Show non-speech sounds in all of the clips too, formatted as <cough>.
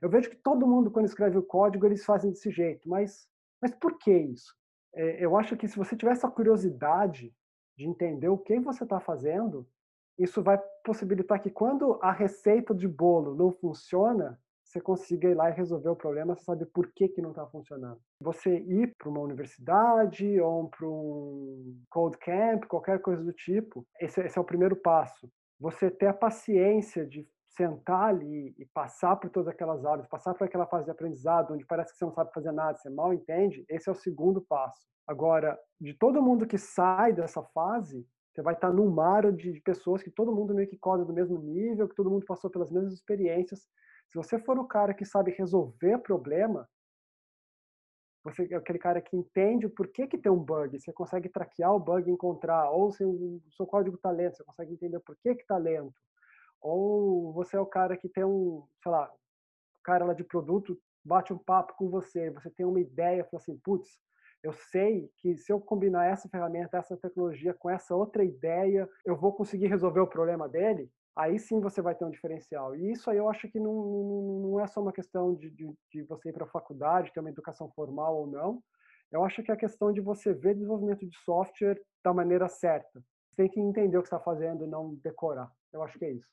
Eu vejo que todo mundo, quando escreve o código, eles fazem desse jeito, mas, mas por que isso? É, eu acho que se você tiver essa curiosidade de entender o que você está fazendo, isso vai possibilitar que quando a receita de bolo não funciona, você consiga ir lá e resolver o problema, você sabe por que, que não está funcionando. Você ir para uma universidade ou para um code camp, qualquer coisa do tipo, esse, esse é o primeiro passo. Você ter a paciência de sentar ali e passar por todas aquelas aulas, passar por aquela fase de aprendizado, onde parece que você não sabe fazer nada, você mal entende, esse é o segundo passo. Agora, de todo mundo que sai dessa fase, você vai estar num mar de pessoas que todo mundo meio que coda do mesmo nível, que todo mundo passou pelas mesmas experiências. Se você for o cara que sabe resolver problema, você é aquele cara que entende o porquê que tem um bug, você consegue traquear o bug, encontrar, ou se o seu código está lento, você consegue entender por que que está lento. Ou você é o cara que tem um, sei lá, o cara lá de produto bate um papo com você, você tem uma ideia, fala assim, putz, eu sei que se eu combinar essa ferramenta, essa tecnologia com essa outra ideia, eu vou conseguir resolver o problema dele. Aí sim você vai ter um diferencial. E isso aí eu acho que não, não é só uma questão de, de, de você ir para a faculdade, ter uma educação formal ou não. Eu acho que é a questão de você ver desenvolvimento de software da maneira certa. Você tem que entender o que está fazendo e não decorar. Eu acho que é isso.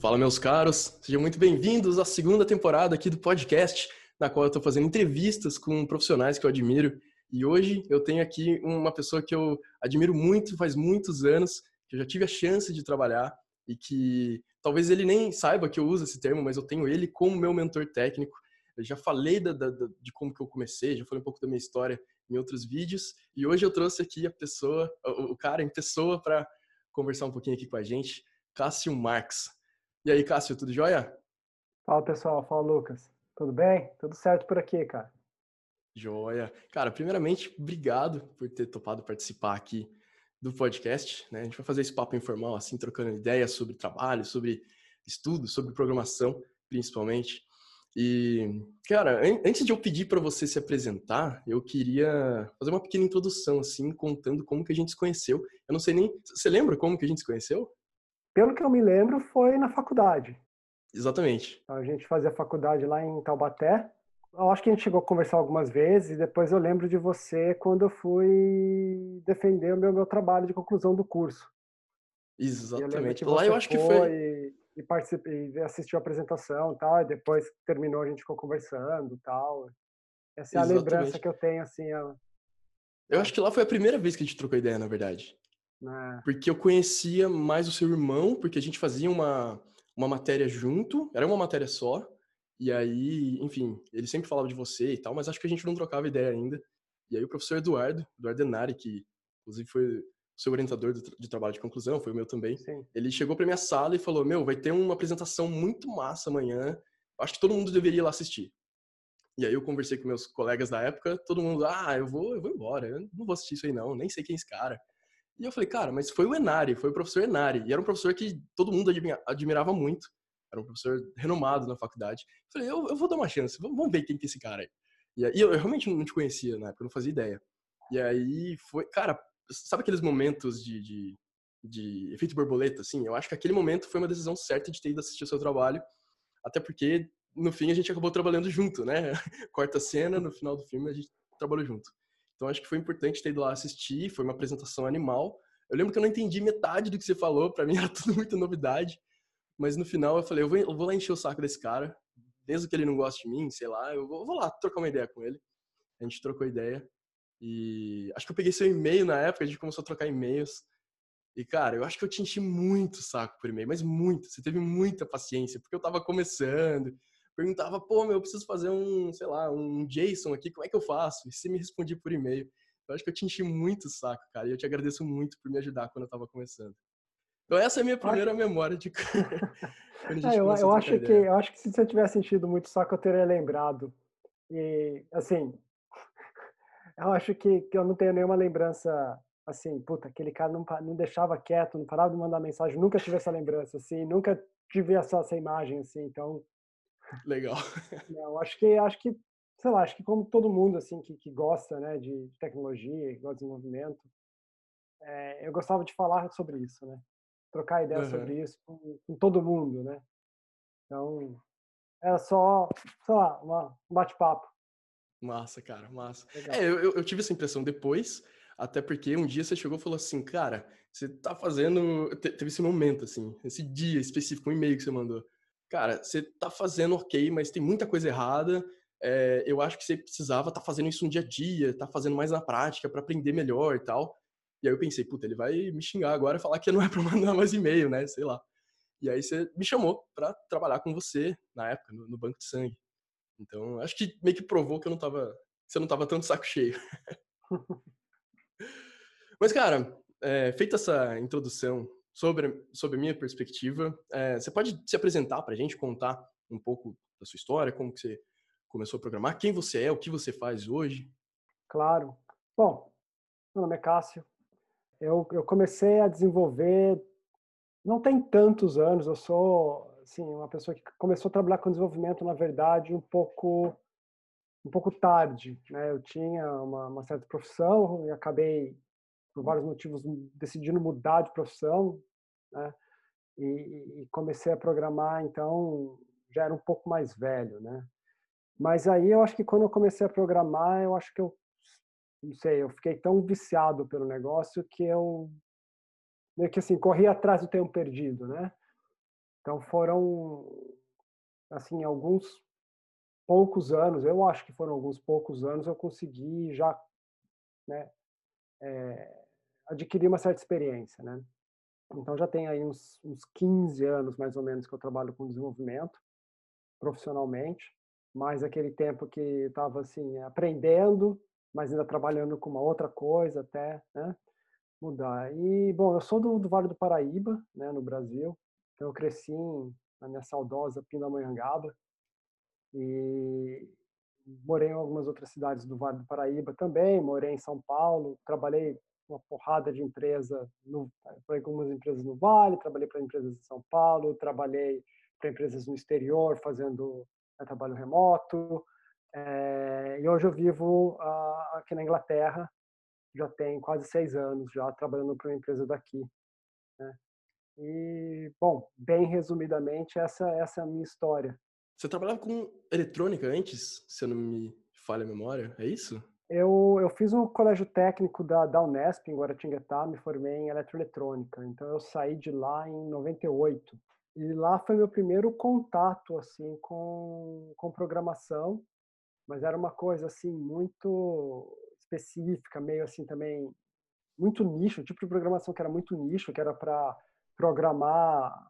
Fala, meus caros, sejam muito bem-vindos à segunda temporada aqui do podcast, na qual eu estou fazendo entrevistas com profissionais que eu admiro. E hoje eu tenho aqui uma pessoa que eu admiro muito, faz muitos anos, que eu já tive a chance de trabalhar e que talvez ele nem saiba que eu uso esse termo, mas eu tenho ele como meu mentor técnico. Eu já falei da, da, de como que eu comecei, já falei um pouco da minha história em outros vídeos e hoje eu trouxe aqui a pessoa, o, cara em pessoa para conversar um pouquinho aqui com a gente, Cássio Marx. E aí, Cássio, tudo jóia? Fala, pessoal. Fala, Lucas. Tudo bem? Tudo certo por aqui, cara. Joia. Cara, primeiramente, obrigado por ter topado participar aqui do podcast. Né? A gente vai fazer esse papo informal, assim, trocando ideias sobre trabalho, sobre estudo, sobre programação, principalmente. E, cara, antes de eu pedir para você se apresentar, eu queria fazer uma pequena introdução, assim, contando como que a gente se conheceu. Eu não sei nem... Você lembra como que a gente se conheceu? pelo que eu me lembro, foi na faculdade. Exatamente. Então, a gente fazia faculdade lá em Taubaté. Eu acho que a gente chegou a conversar algumas vezes, e depois eu lembro de você quando eu fui defender o meu, meu trabalho de conclusão do curso. Exatamente. Eu lá eu acho que foi. E, e participei, assistiu a apresentação tal, e depois terminou, a gente ficou conversando e tal. Essa é a Exatamente. lembrança que eu tenho, assim. A... Eu acho que lá foi a primeira vez que a gente trocou ideia, na verdade. É. Porque eu conhecia mais o seu irmão, porque a gente fazia uma, uma matéria junto, era uma matéria só. E aí, enfim, ele sempre falava de você e tal, mas acho que a gente não trocava ideia ainda. E aí o professor Eduardo, Eduardo Denari, que inclusive foi seu orientador de trabalho de conclusão, foi o meu também. Sim. Ele chegou para minha sala e falou: "Meu, vai ter uma apresentação muito massa amanhã. Acho que todo mundo deveria ir lá assistir". E aí eu conversei com meus colegas da época, todo mundo: "Ah, eu vou, eu vou embora. Eu não vou assistir isso aí não, nem sei quem é esse cara". E eu falei, cara, mas foi o Enari, foi o professor Enari. E era um professor que todo mundo admirava muito. Era um professor renomado na faculdade. Eu falei, eu, eu vou dar uma chance, vamos ver quem que é esse cara aí. E aí eu, eu realmente não te conhecia na época, eu não fazia ideia. E aí foi, cara, sabe aqueles momentos de, de, de efeito borboleta, assim? Eu acho que aquele momento foi uma decisão certa de ter ido assistir o seu trabalho. Até porque, no fim, a gente acabou trabalhando junto, né? <laughs> Quarta cena, no final do filme, a gente trabalhou junto. Então acho que foi importante ter ido lá assistir, foi uma apresentação animal. Eu lembro que eu não entendi metade do que você falou, para mim <laughs> era tudo muita novidade. Mas no final eu falei, eu vou, eu vou lá encher o saco desse cara, mesmo que ele não goste de mim, sei lá, eu vou, eu vou lá trocar uma ideia com ele. A gente trocou ideia. E acho que eu peguei seu e-mail na época, a gente começou a trocar e-mails. E, cara, eu acho que eu te enchi muito o saco por e-mail, mas muito. Você teve muita paciência, porque eu tava começando perguntava, pô, meu, eu preciso fazer um, sei lá, um JSON aqui, como é que eu faço? E você me respondia por e-mail. Eu acho que eu te enchi muito o saco, cara, e eu te agradeço muito por me ajudar quando eu tava começando. Então essa é a minha primeira acho... memória de <laughs> é, eu, eu acho que eu acho que se você tivesse sentido muito saco eu teria lembrado. E assim, eu acho que, que eu não tenho nenhuma lembrança assim, puta, aquele cara não, não deixava quieto, não parava de mandar mensagem, nunca tive essa lembrança assim, nunca tive essa, essa imagem assim, então Legal. <laughs> Não, acho que acho que sei lá, acho que como todo mundo assim que, que gosta, né, de tecnologia, gosta de desenvolvimento, é, eu gostava de falar sobre isso, né? trocar ideia uhum. sobre isso com, com, todo mundo, né? Então, era só, sei lá, uma, um bate-papo. Massa, cara, massa. É, eu, eu tive essa impressão depois, até porque um dia você chegou e falou assim, cara, você tá fazendo. Teve esse momento, assim, esse dia específico, um e-mail que você mandou. Cara, você tá fazendo ok, mas tem muita coisa errada. É, eu acho que você precisava estar tá fazendo isso no dia a dia, tá fazendo mais na prática para aprender melhor e tal. E aí eu pensei, puta, ele vai me xingar agora e falar que não é para <laughs> mandar mais e-mail, né? Sei lá. E aí você me chamou para trabalhar com você na época, no, no, banco de sangue. Então, acho que meio que provou que eu não tava. Você não tava tanto saco cheio. Mas, cara, é, feita essa introdução sobre, sobre a minha perspectiva, é, você pode se apresentar para a gente, contar um pouco da sua história, como que você começou a programar, quem você é, o que você faz hoje? Claro. Bom, meu nome é Cássio. Eu, eu comecei a desenvolver, não tem tantos anos, eu sou assim, uma pessoa que começou a trabalhar com desenvolvimento, na verdade, um pouco um pouco tarde. Né? Eu tinha uma, uma certa profissão e acabei, por vários motivos, decidindo mudar de profissão. Né? E, e, comecei a programar, então, já era um pouco mais velho. Né? Mas aí eu acho que quando eu comecei a programar, eu acho que eu, não sei, eu fiquei tão viciado pelo negócio que eu meio que assim, corri atrás do tempo perdido, né? Então foram, assim, alguns poucos anos, eu acho que foram alguns poucos anos, eu consegui já, né, é, adquirir uma certa experiência, né? Então já tem aí uns, uns 15 anos, mais ou menos, que eu trabalho com desenvolvimento profissionalmente mais aquele tempo que estava assim aprendendo, mas ainda trabalhando com uma outra coisa até né, mudar. E bom, eu sou do, do, Vale do Paraíba, né, no Brasil. Então eu cresci em, na minha saudosa Pindamonhangaba e morei em algumas outras cidades do Vale do Paraíba também. Morei em São Paulo, trabalhei uma porrada de empresa, no, com algumas empresas no Vale, trabalhei para empresas em São Paulo, trabalhei para empresas no exterior fazendo né, trabalho remoto. É, e hoje eu vivo uh, aqui na Inglaterra, já tem quase seis anos já trabalhando para uma empresa daqui. Né? E, bom, bem resumidamente, essa, essa é a minha história. Você trabalhava com eletrônica antes, se eu não me falha a memória, é isso? Eu, eu fiz um colégio técnico da, da Unesp, em Guaratinguetá, me formei em eletroeletrônica. Então, eu saí de lá em 98. E lá foi meu primeiro contato assim com, com programação, mas era uma coisa assim muito específica, meio assim também muito nicho, tipo de programação que era muito nicho, que era para programar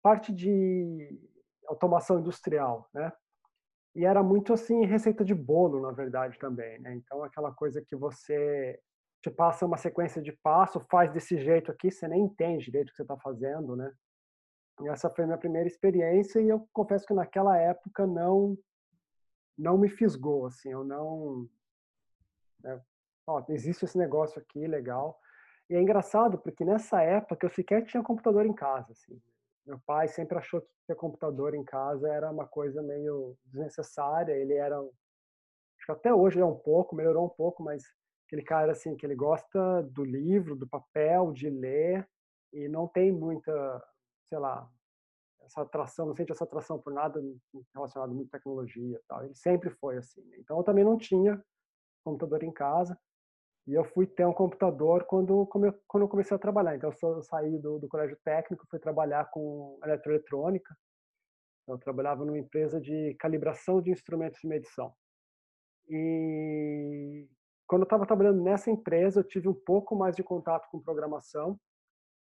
parte de automação industrial, né? E era muito assim receita de bolo, na verdade também, né? Então aquela coisa que você te passa uma sequência de passo, faz desse jeito aqui, você nem entende direito o que você está fazendo, né? essa foi a minha primeira experiência e eu confesso que naquela época não não me fisgou assim eu não né, ó, existe esse negócio aqui legal e é engraçado porque nessa época eu sequer tinha computador em casa assim meu pai sempre achou que ter computador em casa era uma coisa meio desnecessária ele era acho que até hoje é um pouco melhorou um pouco mas aquele cara assim que ele gosta do livro do papel de ler e não tem muita sei lá, essa atração, não sente essa atração por nada relacionado muito à tecnologia tal. Ele sempre foi assim. Né. Então eu também não tinha computador em casa e eu fui ter um computador quando quando eu comecei a trabalhar. Então eu saí do, do colégio técnico, fui trabalhar com eletroeletrônica. Eu trabalhava numa empresa de calibração de instrumentos de medição. E quando eu estava trabalhando nessa empresa, eu tive um pouco mais de contato com programação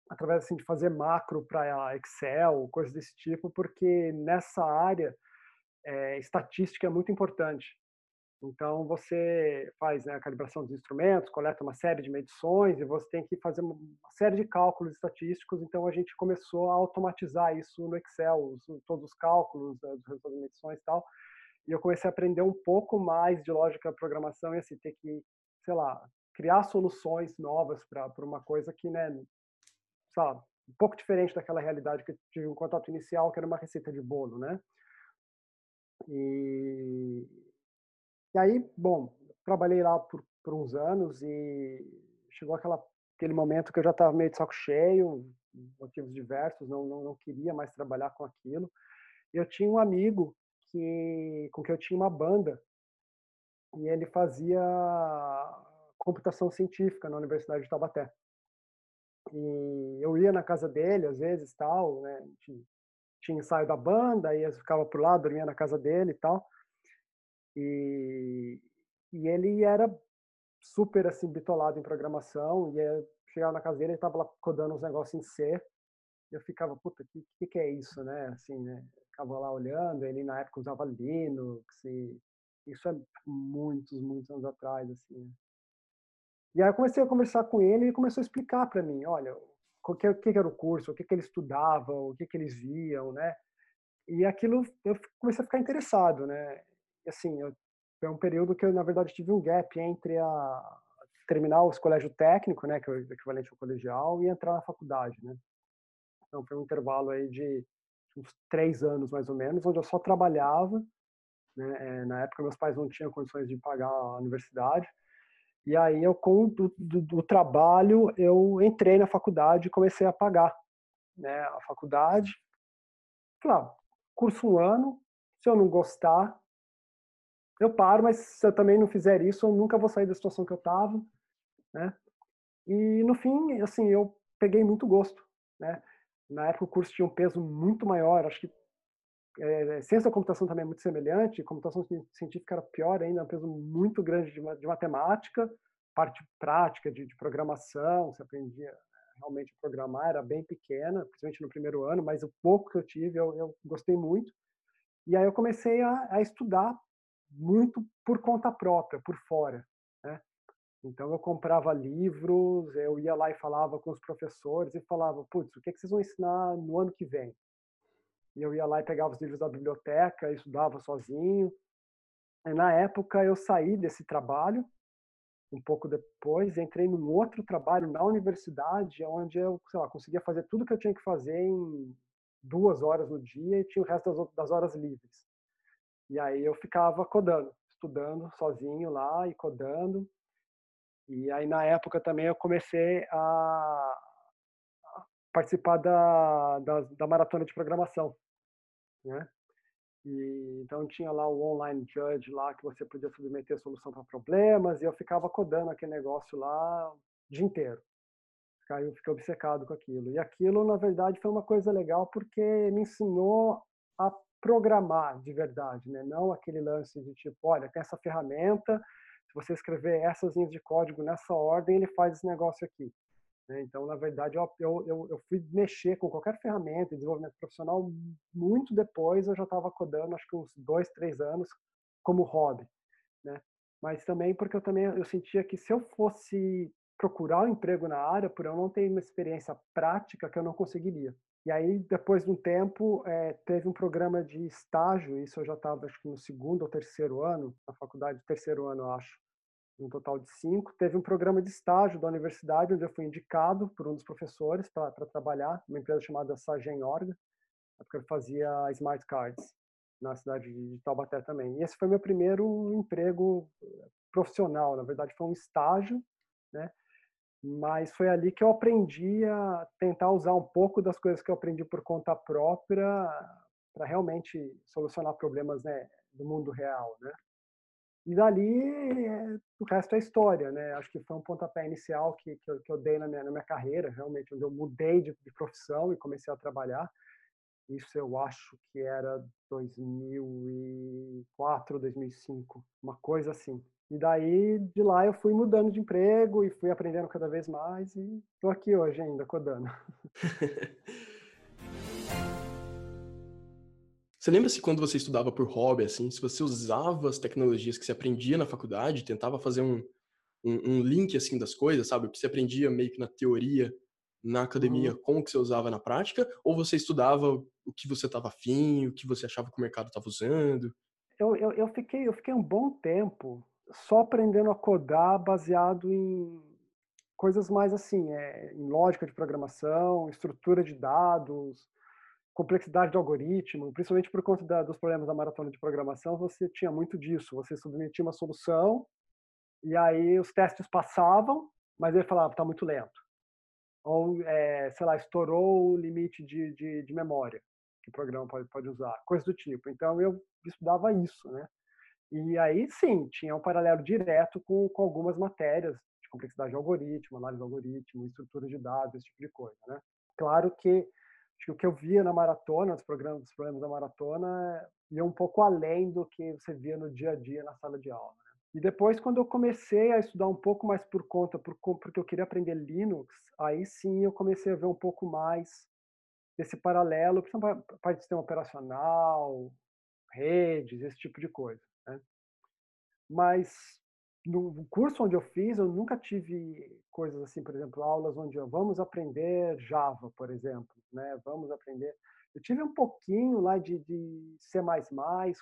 através assim, de fazer macro para Excel, coisas desse tipo, porque nessa área é, estatística é muito importante. Então você faz né, a calibração dos instrumentos, coleta uma série de medições e você tem que fazer uma série de cálculos estatísticos. Então a gente começou a automatizar isso no Excel, todos os cálculos, os resultados de medições e tal. E eu comecei a aprender um pouco mais de lógica da programação e assim ter que, sei lá, criar soluções novas para uma coisa que né, sabe, um pouco diferente daquela realidade que eu tive um contato inicial, que era uma receita de bolo, né? E, e aí, bom, trabalhei lá por, por uns anos e chegou aquela, aquele momento que eu já estava meio de saco cheio, motivos diversos, não, não, não queria mais trabalhar com aquilo. Eu tinha um amigo que, com quem eu tinha uma banda e ele fazia computação científica na Universidade de Taubaté. E eu ia na casa dele, às vezes, tal, né? Tinha ensaio da banda, aí eu ficava por lá, dormia na casa dele e tal. E, e ele era super, assim, bitolado em programação, e eu chegava na casa dele, ele tava lá codando uns negócios em C, eu ficava, puta, que, que, é isso, né? Assim, né? Ficava lá olhando, ele na época usava Linux, e isso é muitos, muitos anos atrás, assim. Né. E aí eu comecei a conversar com ele e ele começou a explicar para mim, olha, o que, que, era o curso, o que, que ele estudava, o que, que eles viam, né? E aquilo eu comecei a ficar interessado, né? Assim, eu, foi um período que eu na verdade tive um gap entre a terminar o colégio técnico, né, que é o equivalente ao colegial, e entrar na faculdade, né? Então foi um intervalo aí de uns três anos mais ou menos, onde eu só trabalhava. Né? Eh, na época meus pais não tinham condições de pagar a universidade e aí eu com do, do, do trabalho eu entrei na faculdade e comecei a pagar, né, a faculdade. Claro, ah, curso um ano, se eu não gostar, eu paro, mas se eu também não fizer isso, eu nunca vou sair da situação que eu estava, né? E no fim, assim, eu peguei muito gosto, né? Na época o curso tinha um peso muito maior, acho que é, ciência da computação também é muito semelhante, computação científica era pior ainda, um peso muito grande de, de matemática, parte prática de, de, programação, você aprendia realmente a programar, era bem pequena, principalmente no primeiro ano, mas o pouco que eu tive eu, eu gostei muito. E aí eu comecei a, a, estudar muito por conta própria, por fora. Né? Então eu comprava livros, eu ia lá e falava com os professores e falava, putz, o que, é que vocês vão ensinar no ano que vem? e eu ia lá e pegava os livros da biblioteca, estudava sozinho. E na época eu saí desse trabalho, um pouco depois, entrei num outro trabalho na universidade, onde eu, sei lá, conseguia fazer tudo que eu tinha que fazer em duas horas no dia e tinha o resto das, horas livres. E aí eu ficava codando, estudando sozinho lá e codando. E aí na época também eu comecei a participar da, da, da maratona de programação né? E, então tinha lá o online judge lá que você podia submeter a solução para problemas e eu ficava codando aquele negócio lá o dia inteiro. Eu fiquei obcecado com aquilo. E aquilo, na verdade, foi uma coisa legal porque me ensinou a programar de verdade, né? Não aquele lance de tipo, olha, tem essa ferramenta, se você escrever essas linhas de código nessa ordem, ele faz esse negócio aqui. Né? Então, na verdade, eu, eu, eu fui mexer com qualquer ferramenta de desenvolvimento profissional muito depois, eu já estava codando, acho que uns dois, três anos, como hobby. Né? Mas também porque eu também eu sentia que se eu fosse procurar um emprego na área, por eu não ter uma experiência prática, que eu não conseguiria. E aí, depois de um tempo, é, teve um programa de estágio, isso eu já estava, acho que no segundo ou terceiro ano, na faculdade, terceiro ano, acho, um total de cinco. Teve um programa de estágio da universidade, onde eu fui indicado por um dos professores para trabalhar, numa empresa chamada Sagen Orga, porque eu fazia smart cards na cidade de Taubaté também. E esse foi meu primeiro emprego eh, profissional, na verdade foi um estágio, né? Mas foi ali que eu aprendi a tentar usar um pouco das coisas que eu aprendi por conta própria para realmente solucionar problemas né, do mundo real, né? E dali, o resto é história, né? Acho que foi um pontapé inicial que, que, eu, que eu dei na minha, na minha carreira, realmente, onde eu mudei de, de profissão e comecei a trabalhar. Isso eu acho que era 2004, 2005, uma coisa assim. E daí, de lá, eu fui mudando de emprego e fui aprendendo cada vez mais e estou aqui hoje ainda, codando. <laughs> Você lembra se quando você estudava por hobby, assim, se você usava as tecnologias que você aprendia na faculdade, tentava fazer um, um, um link, assim, das coisas, sabe? O que você aprendia meio que na teoria, na academia, uhum. com o que você usava na prática? Ou você estudava o que você estava afim, o que você achava que o mercado estava usando? Eu, eu, eu, fiquei, eu fiquei um bom tempo só aprendendo a codar baseado em coisas mais assim, é, em lógica de programação, estrutura de dados, complexidade do algoritmo, principalmente por conta da, dos problemas da maratona de programação, você tinha muito disso. Você submetia uma solução e aí os testes passavam, mas ele falava está muito lento. ou, é, sei lá, estourou o limite de, de, de memória que o programa pode, pode usar, coisas do tipo. Então, eu estudava isso, né? E aí, sim, tinha um paralelo direto com, com algumas matérias de complexidade de algoritmo, análise de algoritmo, estrutura de dados, esse tipo de coisa, né? Claro que que o que eu via na maratona, os programas, os programas da maratona, ia um pouco além do que você via no dia a dia na sala de aula. Né? E depois, quando eu comecei a estudar um pouco mais por conta, porque eu queria aprender Linux, aí sim eu comecei a ver um pouco mais desse paralelo, principalmente parte de sistema operacional, redes, esse tipo de coisa. Né? Mas no curso onde eu fiz, eu nunca tive coisas assim, por exemplo, aulas onde eu, vamos aprender Java, por exemplo, né? Vamos aprender. Eu tive um pouquinho lá de, de C++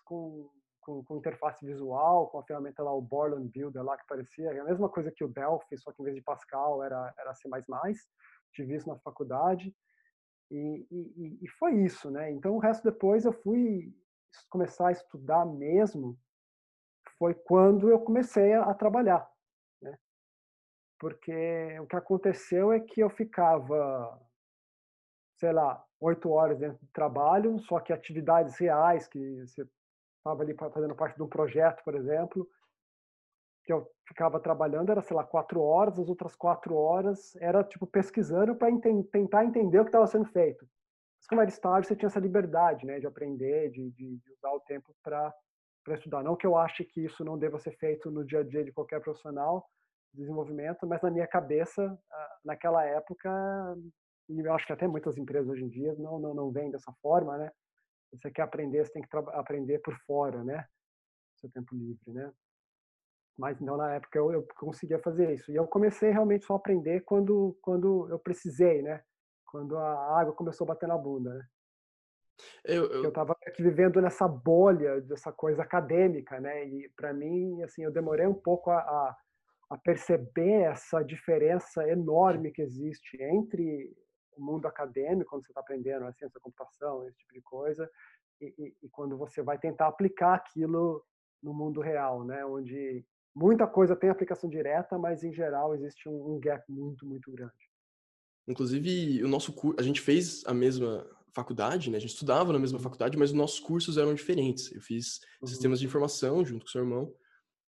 com, com, com, interface visual, com a ferramenta lá, o Borland Builder lá, que parecia a mesma coisa que o Delphi, só que em vez de Pascal era, era C++. Tive isso na faculdade. E, e, e foi isso, né? Então, o resto depois eu fui começar a estudar mesmo foi quando eu comecei a, a trabalhar, né? Porque o que aconteceu é que eu ficava, sei lá, oito horas dentro do trabalho, só que atividades reais, que você estava ali fazendo parte de um projeto, por exemplo, que eu ficava trabalhando era, sei lá, quatro horas, as outras quatro horas era, tipo, pesquisando para ent tentar entender o que estava sendo feito. Mas como era estágio, você tinha essa liberdade, né, de aprender, de, de, de usar o tempo para para estudar. Não que eu ache que isso não deva ser feito no dia a dia de qualquer profissional de desenvolvimento, mas na minha cabeça, naquela época, e eu acho que até muitas empresas hoje em dia não não não vêm dessa forma, né? Você quer aprender, você tem que aprender por fora, né? Seu tempo livre, né? Mas então na época eu, eu conseguia fazer isso. E eu comecei realmente só a aprender quando quando eu precisei, né? Quando a água começou a bater na bunda, né? Eu estava vivendo nessa bolha dessa coisa acadêmica, né? E para mim, assim, eu demorei um pouco a, a, a, perceber essa diferença enorme que existe entre o mundo acadêmico, quando você está aprendendo a ciência da computação, esse tipo de coisa, e, e, e, quando você vai tentar aplicar aquilo no mundo real, né? Onde muita coisa tem aplicação direta, mas em geral existe um, um gap muito, muito grande. Inclusive, o nosso curso, a gente fez a mesma faculdade, né? A gente estudava na mesma faculdade, mas os nossos cursos eram diferentes. Eu fiz uhum. sistemas de informação junto com o seu irmão.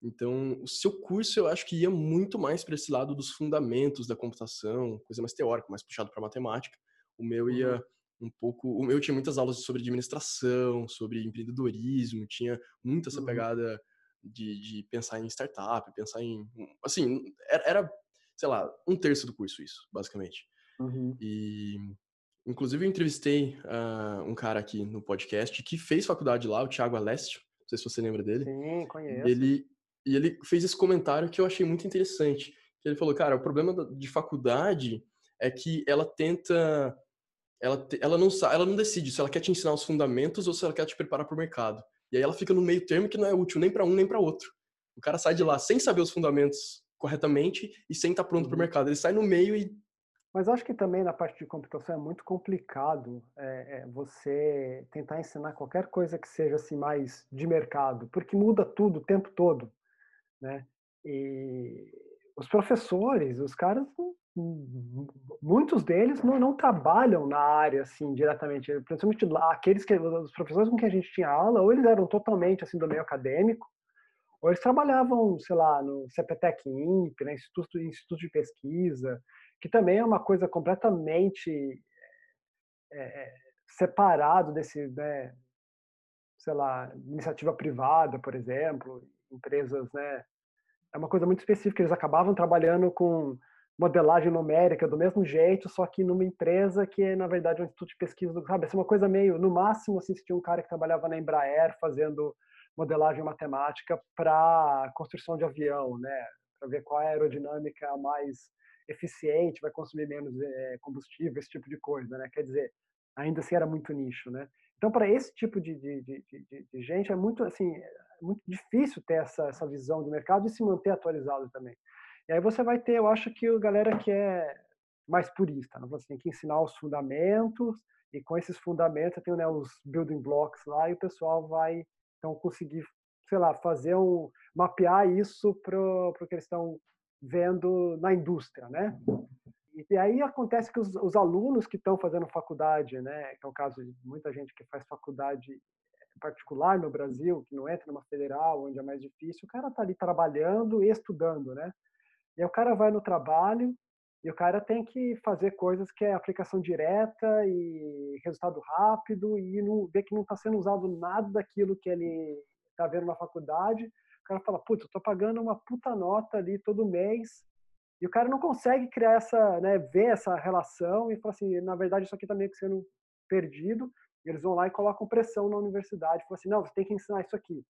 Então, o seu curso eu acho que ia muito mais para esse lado dos fundamentos da computação, coisa mais teórica, mais puxado para matemática. O meu ia uhum. um pouco, o meu tinha muitas aulas sobre administração, sobre empreendedorismo, tinha muita essa uhum. pegada de, de, pensar em startup, pensar em, assim, era, era, sei lá, um terço do curso isso, basicamente. Uhum. E Inclusive, eu entrevistei uh, um cara aqui no podcast que fez faculdade lá, o Thiago Alessio. Não sei se você lembra dele. Sim, conheço. Ele, e ele fez esse comentário que eu achei muito interessante. Ele falou, cara, o problema de faculdade é que ela tenta... Ela, ela, não, ela não decide se ela quer te ensinar os fundamentos ou se ela quer te preparar para o mercado. E aí ela fica no meio termo que não é útil nem para um nem para outro. O cara sai de lá sem saber os fundamentos corretamente e sem estar tá pronto uhum. para o mercado. Ele sai no meio e mas acho que também na parte de computação é muito complicado é, é, você tentar ensinar qualquer coisa que seja assim mais de mercado, porque muda tudo o tempo todo, né? E os professores, os caras, muitos deles não, não trabalham na área assim diretamente, principalmente aqueles que os professores com quem a gente tinha aula, ou eles eram totalmente assim do meio acadêmico, ou eles trabalhavam, sei lá, no CPTEC INP, né, Instituto, Instituto de Pesquisa, que também é uma coisa completamente é, separado desse, né, sei lá, iniciativa privada, por exemplo, empresas, né, é uma coisa muito específica. Eles acabavam trabalhando com modelagem numérica do mesmo jeito, só que numa empresa que é, na verdade, um instituto de pesquisa, sabe? Essa é uma coisa meio, no máximo, assim, se tinha um cara que trabalhava na Embraer fazendo modelagem matemática para construção de avião, né? Para ver qual é a aerodinâmica mais eficiente, vai consumir menos é, combustível, esse tipo de coisa, né? Quer dizer, ainda assim era muito nicho, né? Então, para esse tipo de, de, de, de, gente, é muito, assim, é muito difícil ter essa, essa visão de mercado e se manter atualizado também. E aí você vai ter, eu acho que a galera que é mais purista, né? você tem que ensinar os fundamentos, e com esses fundamentos tem né, os building blocks lá, e o pessoal vai, então, conseguir, sei lá, fazer um, mapear isso para o que eles estão vendo na indústria, né? e aí acontece que os, os alunos que estão fazendo faculdade, né, que é o caso de muita gente que faz faculdade particular no Brasil, que não entra numa federal, onde é mais difícil, o cara está ali trabalhando e estudando, né? E aí o cara vai no trabalho e o cara tem que fazer coisas que é aplicação direta e resultado rápido e não, ver que não está sendo usado nada daquilo que ele está vendo na faculdade. O cara fala, putz, eu estou pagando uma puta nota ali todo mês e o cara não consegue criar essa, né, ver essa relação e fala assim, na verdade isso aqui está meio que sendo perdido. E eles vão lá e colocam pressão na universidade, falam assim, não, você tem que ensinar isso aqui.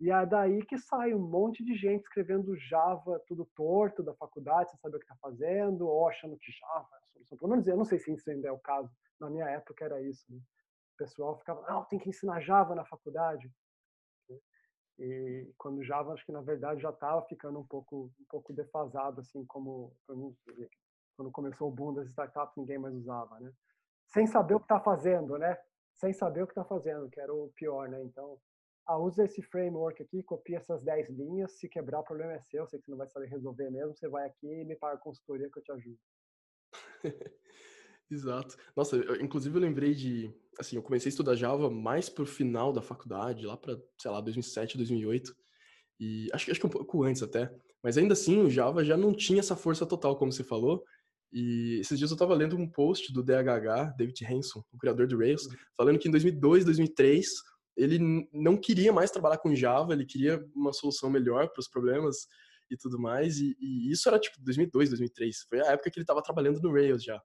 E é daí que sai um monte de gente escrevendo Java tudo torto da faculdade, sem saber o que está fazendo, ou achando que Java é a solução. Pelo menos eu não sei se isso ainda é o caso. Na minha época era isso. Né? O pessoal ficava, não, tem que ensinar Java na faculdade. E quando Java, acho que na verdade já estava ficando um pouco, um pouco defasado, assim como quando começou o boom das startups, ninguém mais usava, né? Sem saber o que está fazendo, né? Sem saber o que está fazendo, que era o pior, né? Então, ah, usa esse framework aqui, copia essas 10 linhas, se quebrar o problema é seu, sei que você não vai saber resolver mesmo, você vai aqui e me paga a consultoria que eu te ajudo. <laughs> Exato. Nossa, eu, inclusive eu lembrei de, assim, eu comecei a estudar Java mais pro final da faculdade, lá para, sei lá, 2007, 2008, e acho, acho que um pouco antes até, mas ainda assim o Java já não tinha essa força total, como você falou, e esses dias eu estava lendo um post do DHH, David Hanson, o criador do Rails, uhum. falando que em 2002, 2003 ele não queria mais trabalhar com Java, ele queria uma solução melhor para os problemas e tudo mais. E, e, isso era tipo 2002, 2003. Foi a época que ele estava trabalhando no Rails já.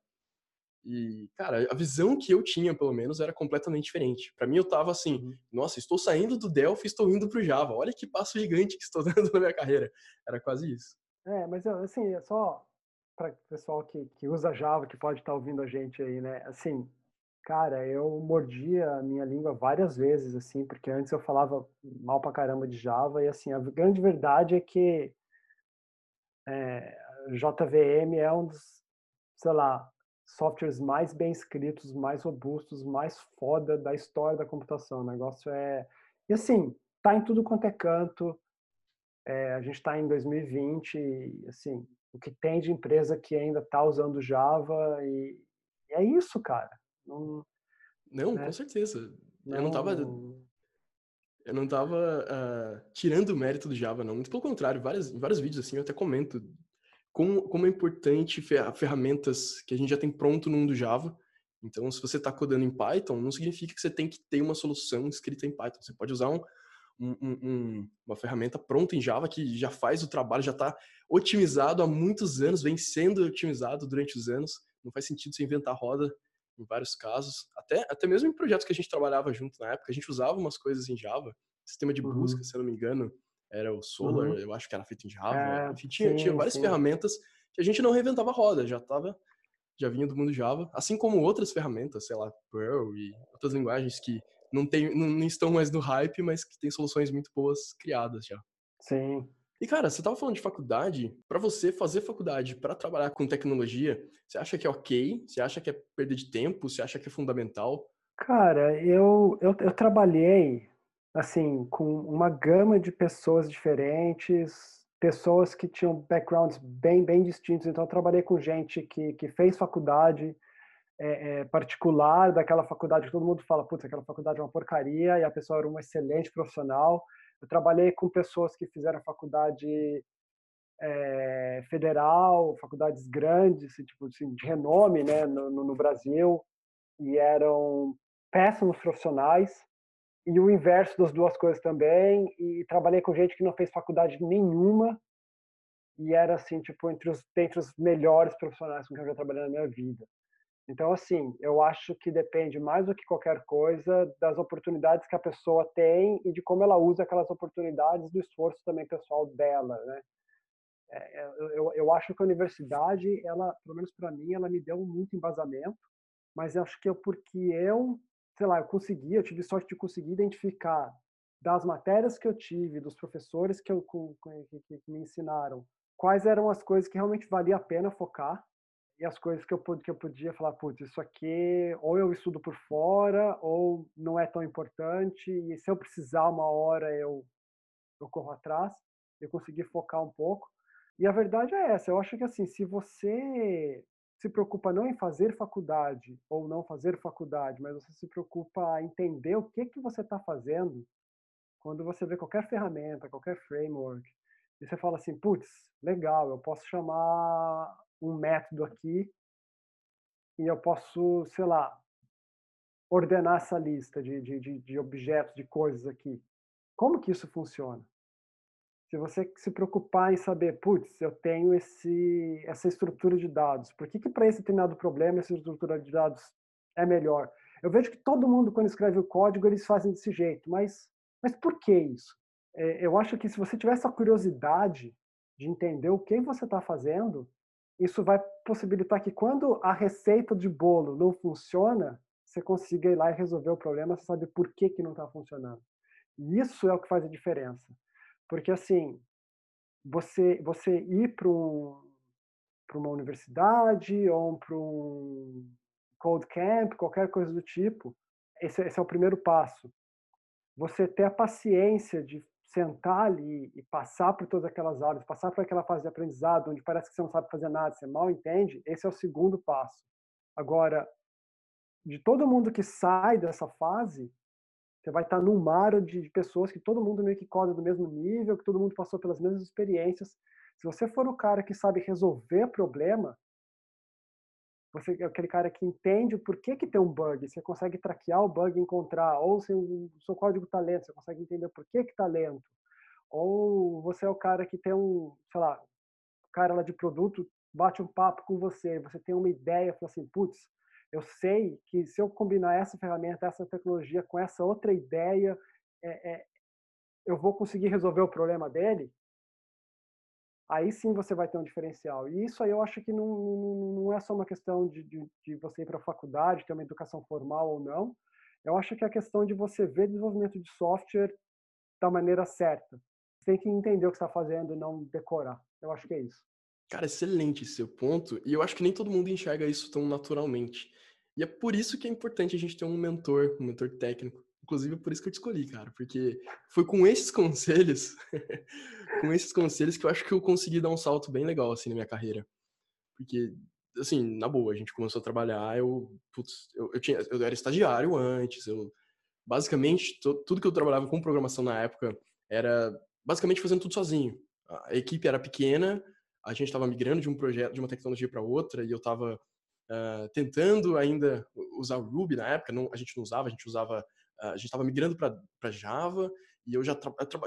E, cara, a visão que eu tinha, pelo menos, era completamente diferente. Para mim, eu tava assim, uhum. nossa, estou saindo do Delphi, estou indo pro Java. Olha que passo gigante que estou <laughs> dando na minha carreira. Era quase isso. É, mas assim, é só para o pessoal que, que usa Java, que pode estar tá ouvindo a gente aí, né? Assim, Cara, eu mordi a minha língua várias vezes, assim, porque antes eu falava mal pra caramba de Java, e assim, a grande verdade é que é, JVM é um dos, sei lá, softwares mais bem escritos, mais robustos, mais foda da história da computação. O negócio é. E assim, tá em tudo quanto é canto. É, a gente está em 2020, e, assim, o que tem de empresa que ainda tá usando Java, e, e é isso, cara. Não, não né? com certeza. Não... Eu não tava. Eu não tava uh, tirando o mérito do Java, não. Muito pelo contrário, vários, vários vídeos assim eu até comento como, como é importante ferramentas que a gente já tem pronto no mundo Java. Então, se você está codando em Python, não significa que você tem que ter uma solução escrita em Python. Você pode usar um, um, um, uma ferramenta pronta em Java que já faz o trabalho, já está otimizado há muitos anos, vem sendo otimizado durante os anos. Não faz sentido você inventar roda em vários casos, até, até mesmo em projetos que a gente trabalhava junto na época, a gente usava umas coisas em Java, sistema de busca, uhum. se eu não me engano, era o Solar, uhum. eu acho que era feito em Java, é, enfim, tinha, sim, tinha várias sim. ferramentas que a gente não reinventava a roda, já tava, já vinha do mundo Java, assim como outras ferramentas, sei lá, Perl e outras linguagens que não, tem, não, não estão mais no hype, mas que tem soluções muito boas criadas já. Sim, e cara, você estava falando de faculdade. Para você fazer faculdade para trabalhar com tecnologia, você acha que é ok? Você acha que é perda de tempo? Você acha que é fundamental? Cara, eu, eu, eu trabalhei assim com uma gama de pessoas diferentes, pessoas que tinham backgrounds bem bem distintos. Então, eu trabalhei com gente que, que fez faculdade é, é, particular daquela faculdade que todo mundo fala, putz, aquela faculdade é uma porcaria, e a pessoa era uma excelente profissional. Eu trabalhei com pessoas que fizeram faculdade é, federal, faculdades grandes, tipo, assim, de renome né, no, no, Brasil, e eram péssimos profissionais, e o inverso das duas coisas também, e trabalhei com gente que não fez faculdade nenhuma, e era assim, tipo, entre os, entre os melhores profissionais com quem eu já trabalhei na minha vida. Então, assim, eu acho que depende mais do que qualquer coisa das oportunidades que a pessoa tem e de como ela usa aquelas oportunidades, do esforço também pessoal dela, né? É, é eu, eu acho que a universidade, ela, pelo menos para mim, ela me deu muito embasamento, mas eu acho que é porque eu, sei lá, eu consegui, eu tive sorte de conseguir identificar das matérias que eu tive, dos professores que, eu, que, me ensinaram, quais eram as coisas que realmente valia a pena focar e as coisas que eu, que eu podia falar, putz, isso aqui ou eu estudo por fora ou não é tão importante e se eu precisar uma hora eu, eu corro atrás. Eu consegui focar um pouco. E a verdade é essa, eu acho que assim, se você se preocupa não em fazer faculdade ou não fazer faculdade, mas você se preocupa em entender o que que você está fazendo, quando você vê qualquer ferramenta, qualquer framework, e você fala assim, putz, legal, eu posso chamar um método aqui e eu posso, sei lá, ordenar essa lista de, de, de, de objetos, de coisas aqui. Como que isso funciona? Se você se preocupar em saber, putz, eu tenho esse, essa estrutura de dados, por que, que para esse determinado problema essa estrutura de dados é melhor? Eu vejo que todo mundo, quando escreve o código, eles fazem desse jeito, mas, mas por que isso? É, eu acho que se você tiver essa curiosidade de entender o que você está fazendo, isso vai possibilitar que quando a receita de bolo não funciona, você consiga ir lá e resolver o problema, você sabe por que, que não está funcionando. E isso é o que faz a diferença. Porque, assim, você, você ir para um, uma universidade ou para um code camp, qualquer coisa do tipo, esse, esse é o primeiro passo. Você ter a paciência de sentar ali e passar por todas aquelas aulas, passar por aquela fase de aprendizado, onde parece que você não sabe fazer nada, você mal entende, esse é o segundo passo. Agora, de todo mundo que sai dessa fase, você vai estar num mar de pessoas que todo mundo meio que coda do mesmo nível, que todo mundo passou pelas mesmas experiências. Se você for o cara que sabe resolver problema, você é aquele cara que entende o porquê que tem um bug, você consegue traquear o bug e encontrar, ou se o seu código está lento, você consegue entender por que está lento. Ou você é o cara que tem um, sei lá, o cara lá de produto bate um papo com você, você tem uma ideia, fala assim, putz, eu sei que se eu combinar essa ferramenta, essa tecnologia com essa outra ideia, é, é, eu vou conseguir resolver o problema dele. Aí sim você vai ter um diferencial. E isso aí eu acho que não, não é só uma questão de, de, de você ir para a faculdade, ter uma educação formal ou não. Eu acho que é a questão de você ver desenvolvimento de software da maneira certa. Você tem que entender o que está fazendo não decorar. Eu acho que é isso. Cara, excelente seu ponto. E eu acho que nem todo mundo enxerga isso tão naturalmente. E é por isso que é importante a gente ter um mentor, um mentor técnico. Inclusive, é por isso que eu te escolhi, cara. Porque foi com esses <laughs> conselhos, com esses conselhos que eu acho que eu consegui dar um salto bem legal, assim, na minha carreira. Porque, assim, na boa, a gente começou a trabalhar, eu, putz, eu, eu, tinha, eu era estagiário antes, eu, basicamente, to, tudo que eu trabalhava com programação na época era basicamente fazendo tudo sozinho. A equipe era pequena, a gente estava migrando de um projeto, de uma tecnologia para outra, e eu estava uh, tentando ainda usar o Ruby na época, não, a gente não usava, a gente usava, uh, a gente estava migrando para Java, e eu já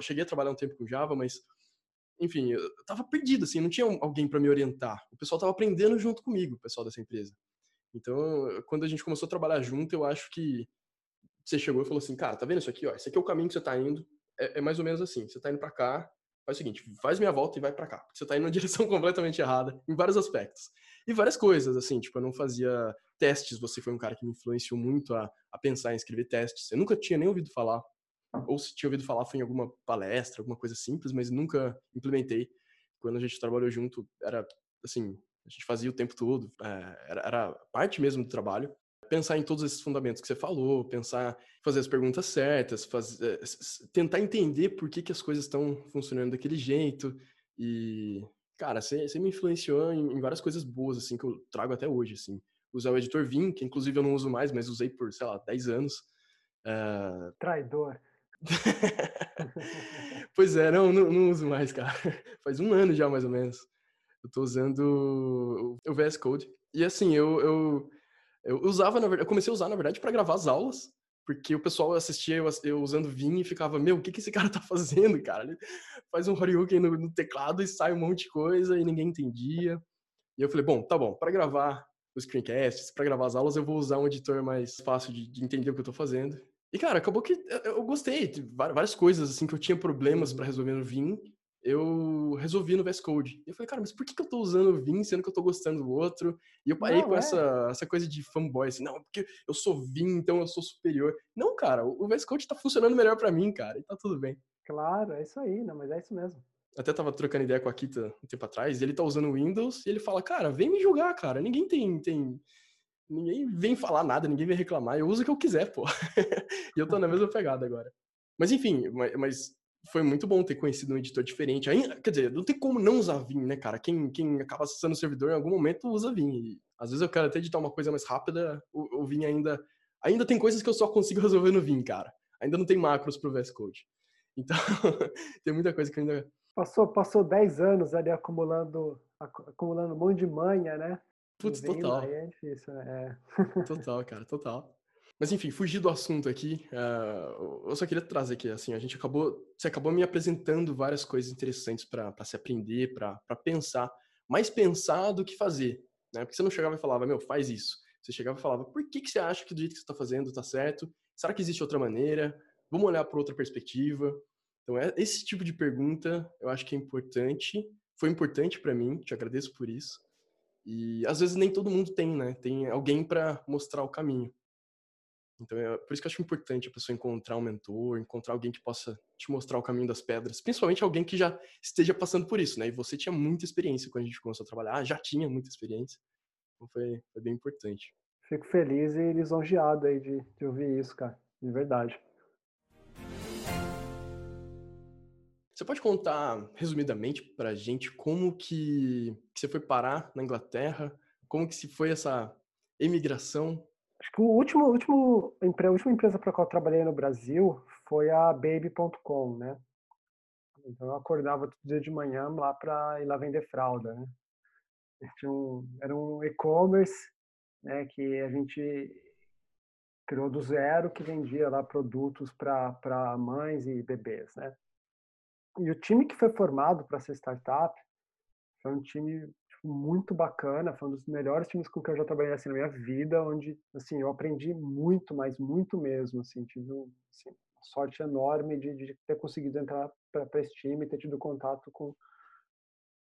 cheguei a trabalhar um tempo com Java, mas, enfim, eu estava perdido, assim, não tinha alguém para me orientar. O pessoal estava aprendendo junto comigo, o pessoal dessa empresa. Então, quando a gente começou a trabalhar junto, eu acho que você chegou e falou assim, cara, tá vendo isso aqui, ó? Esse aqui é o caminho que você tá indo. É, é mais ou menos assim. Você tá indo para cá, faz o seguinte, faz minha volta e vai para cá. Você tá indo na <laughs> direção completamente errada, em vários aspectos. E várias coisas, assim, tipo, eu não fazia testes, você foi um cara que me influenciou muito a, a pensar em escrever testes. Eu nunca tinha nem ouvido falar, ou se tinha ouvido falar foi em alguma palestra, alguma coisa simples, mas nunca implementei. Quando a gente trabalhou junto, era, assim, a gente fazia o tempo todo, é, era, era parte mesmo do trabalho pensar em todos esses fundamentos que você falou, pensar, fazer as perguntas certas, fazer, tentar entender por que, que as coisas estão funcionando daquele jeito. E, cara, você, você me influenciou em, em, várias coisas boas, assim, que eu trago até hoje, assim. Usar o editor Vim, que inclusive eu não uso mais, mas usei por, sei lá, 10 anos. Uh... Traidor. <laughs> pois é, não, não, não, uso mais, cara. <laughs> Faz um ano já, mais ou menos. Eu tô usando o VS Code. E assim, eu, eu eu usava, na verdade, eu comecei a usar, na verdade, para gravar as aulas, porque o pessoal assistia eu, eu usando Vim e ficava, meu, o que, que esse cara tá <laughs> fazendo, cara? Ele faz um Horyuken no, no teclado e sai um monte de coisa e ninguém entendia. E eu falei, bom, tá bom, para gravar os screencasts, para gravar as aulas, eu vou usar um editor mais fácil de, de entender o que eu tô fazendo. E, cara, acabou que eu gostei. Várias coisas, assim, que eu tinha problemas para resolver no Vim eu resolvi no VS Code. E eu falei, cara, mas por que, que eu tô usando o Vim, sendo que eu tô gostando do outro? E eu parei não, com é. essa, essa coisa de fanboy, assim, não, porque eu sou Vim, então eu sou superior. Não, cara, o VS Code tá funcionando melhor para mim, cara, e tá tudo bem. Claro, é isso aí, não, mas é isso mesmo. Até tava trocando ideia com a Kita um tempo atrás, e ele tá usando o Windows, e ele fala, cara, vem me julgar, cara, ninguém tem, tem... Ninguém vem falar nada, ninguém vem reclamar, eu uso o que eu quiser, pô. <laughs> e eu tô na mesma pegada agora. Mas enfim, mas foi muito bom ter conhecido um editor diferente. Aí, quer dizer, não tem como não usar Vim, né, cara? Quem, quem acaba acessando o servidor em algum momento usa Vim. E, às vezes eu quero até editar uma coisa mais rápida, o, o Vim ainda. Ainda tem coisas que eu só consigo resolver no Vim, cara. Ainda não tem macros pro VS Code. Então, <laughs> tem muita coisa que ainda. Passou, passou 10 anos ali acumulando, acumulando um monte de manha, né? Putz, total. É difícil, né? É. Total, cara, total. Mas enfim, fugir do assunto aqui, uh, eu só queria trazer aqui, assim, a gente acabou, você acabou me apresentando várias coisas interessantes para se aprender, para pensar, mais pensar do que fazer, né? Porque você não chegava e falava, meu, faz isso. Você chegava e falava, por que, que você acha que do jeito que você está fazendo está certo? Será que existe outra maneira? Vamos olhar para outra perspectiva. Então, é, esse tipo de pergunta eu acho que é importante, foi importante para mim, te agradeço por isso. E às vezes nem todo mundo tem, né? Tem alguém para mostrar o caminho. Então, é por isso que eu acho importante a pessoa encontrar um mentor, encontrar alguém que possa te mostrar o caminho das pedras, principalmente alguém que já esteja passando por isso, né? E você tinha muita experiência quando a gente começou a trabalhar, já tinha muita experiência, então foi, foi bem importante. Fico feliz e lisonjeado aí de, de ouvir isso, cara, de verdade. Você pode contar, resumidamente, para a gente como que, que você foi parar na Inglaterra, como que se foi essa emigração Acho que o último, último, a última empresa para qual eu trabalhei no Brasil foi a Baby.com, né? Então eu acordava todo dia de manhã lá para ir lá vender fralda, né? Um, era um e-commerce, né? Que a gente criou do zero, que vendia lá produtos para mães e bebês, né? E o time que foi formado para ser startup foi um time muito bacana, foi um dos melhores times com que eu já trabalhei assim, na minha vida, onde assim, eu aprendi muito, mas muito mesmo, assim, tive assim, uma sorte enorme de, de ter conseguido entrar para esse time, ter tido contato com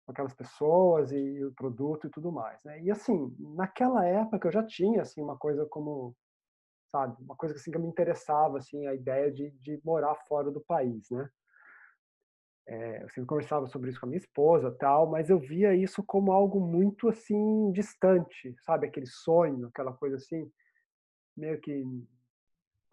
aquelas pessoas e o produto e tudo mais, né? E assim, naquela época eu já tinha assim uma coisa como sabe, uma coisa assim que me interessava assim, a ideia de, de morar fora do país, né? É, eu sempre conversava sobre isso com a minha esposa, tal, mas eu via isso como algo muito assim distante, sabe, aquele sonho, aquela coisa assim, meio que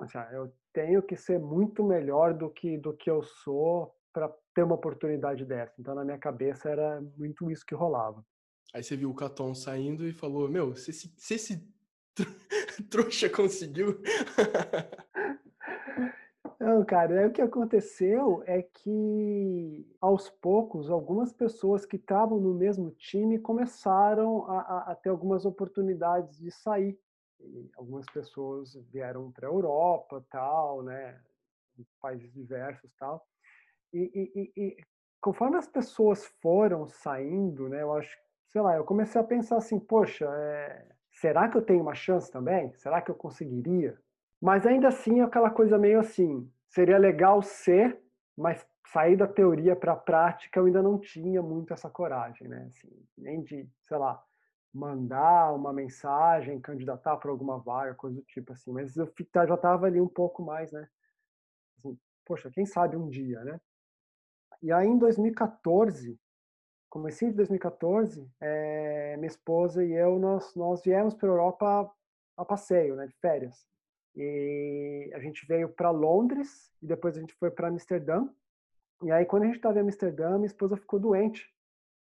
assim, ah, eu tenho que ser muito melhor do que do que eu sou para ter uma oportunidade dessa. Então na minha cabeça era muito isso que rolava. Aí você viu o Caton saindo e falou: "Meu, se esse, se esse <laughs> trouxa conseguiu, <laughs> Não, cara, o que aconteceu é que, aos poucos, algumas pessoas que estavam no mesmo time começaram a, a, a ter algumas oportunidades de sair. E algumas pessoas vieram para a Europa, tal, né, países diversos, tal. E, e, e, conforme as pessoas foram saindo, né, eu acho, sei lá, eu comecei a pensar assim, poxa, é, será que eu tenho uma chance também? Será que eu conseguiria? Mas ainda assim é aquela coisa meio assim, seria legal ser, mas sair da teoria para a prática eu ainda não tinha muito essa coragem, né? Assim, nem de, sei lá, mandar uma mensagem, candidatar para alguma vaga, coisa do tipo assim. Mas eu já estava ali um pouco mais, né? Assim, poxa, quem sabe um dia, né? E aí em 2014, comecinho de 2014, é, minha esposa e eu, nós, nós viemos para a Europa a passeio, né, de férias. E a gente veio para Londres e depois a gente foi para Amsterdã. E aí, quando a gente estava em Amsterdã, minha esposa ficou doente.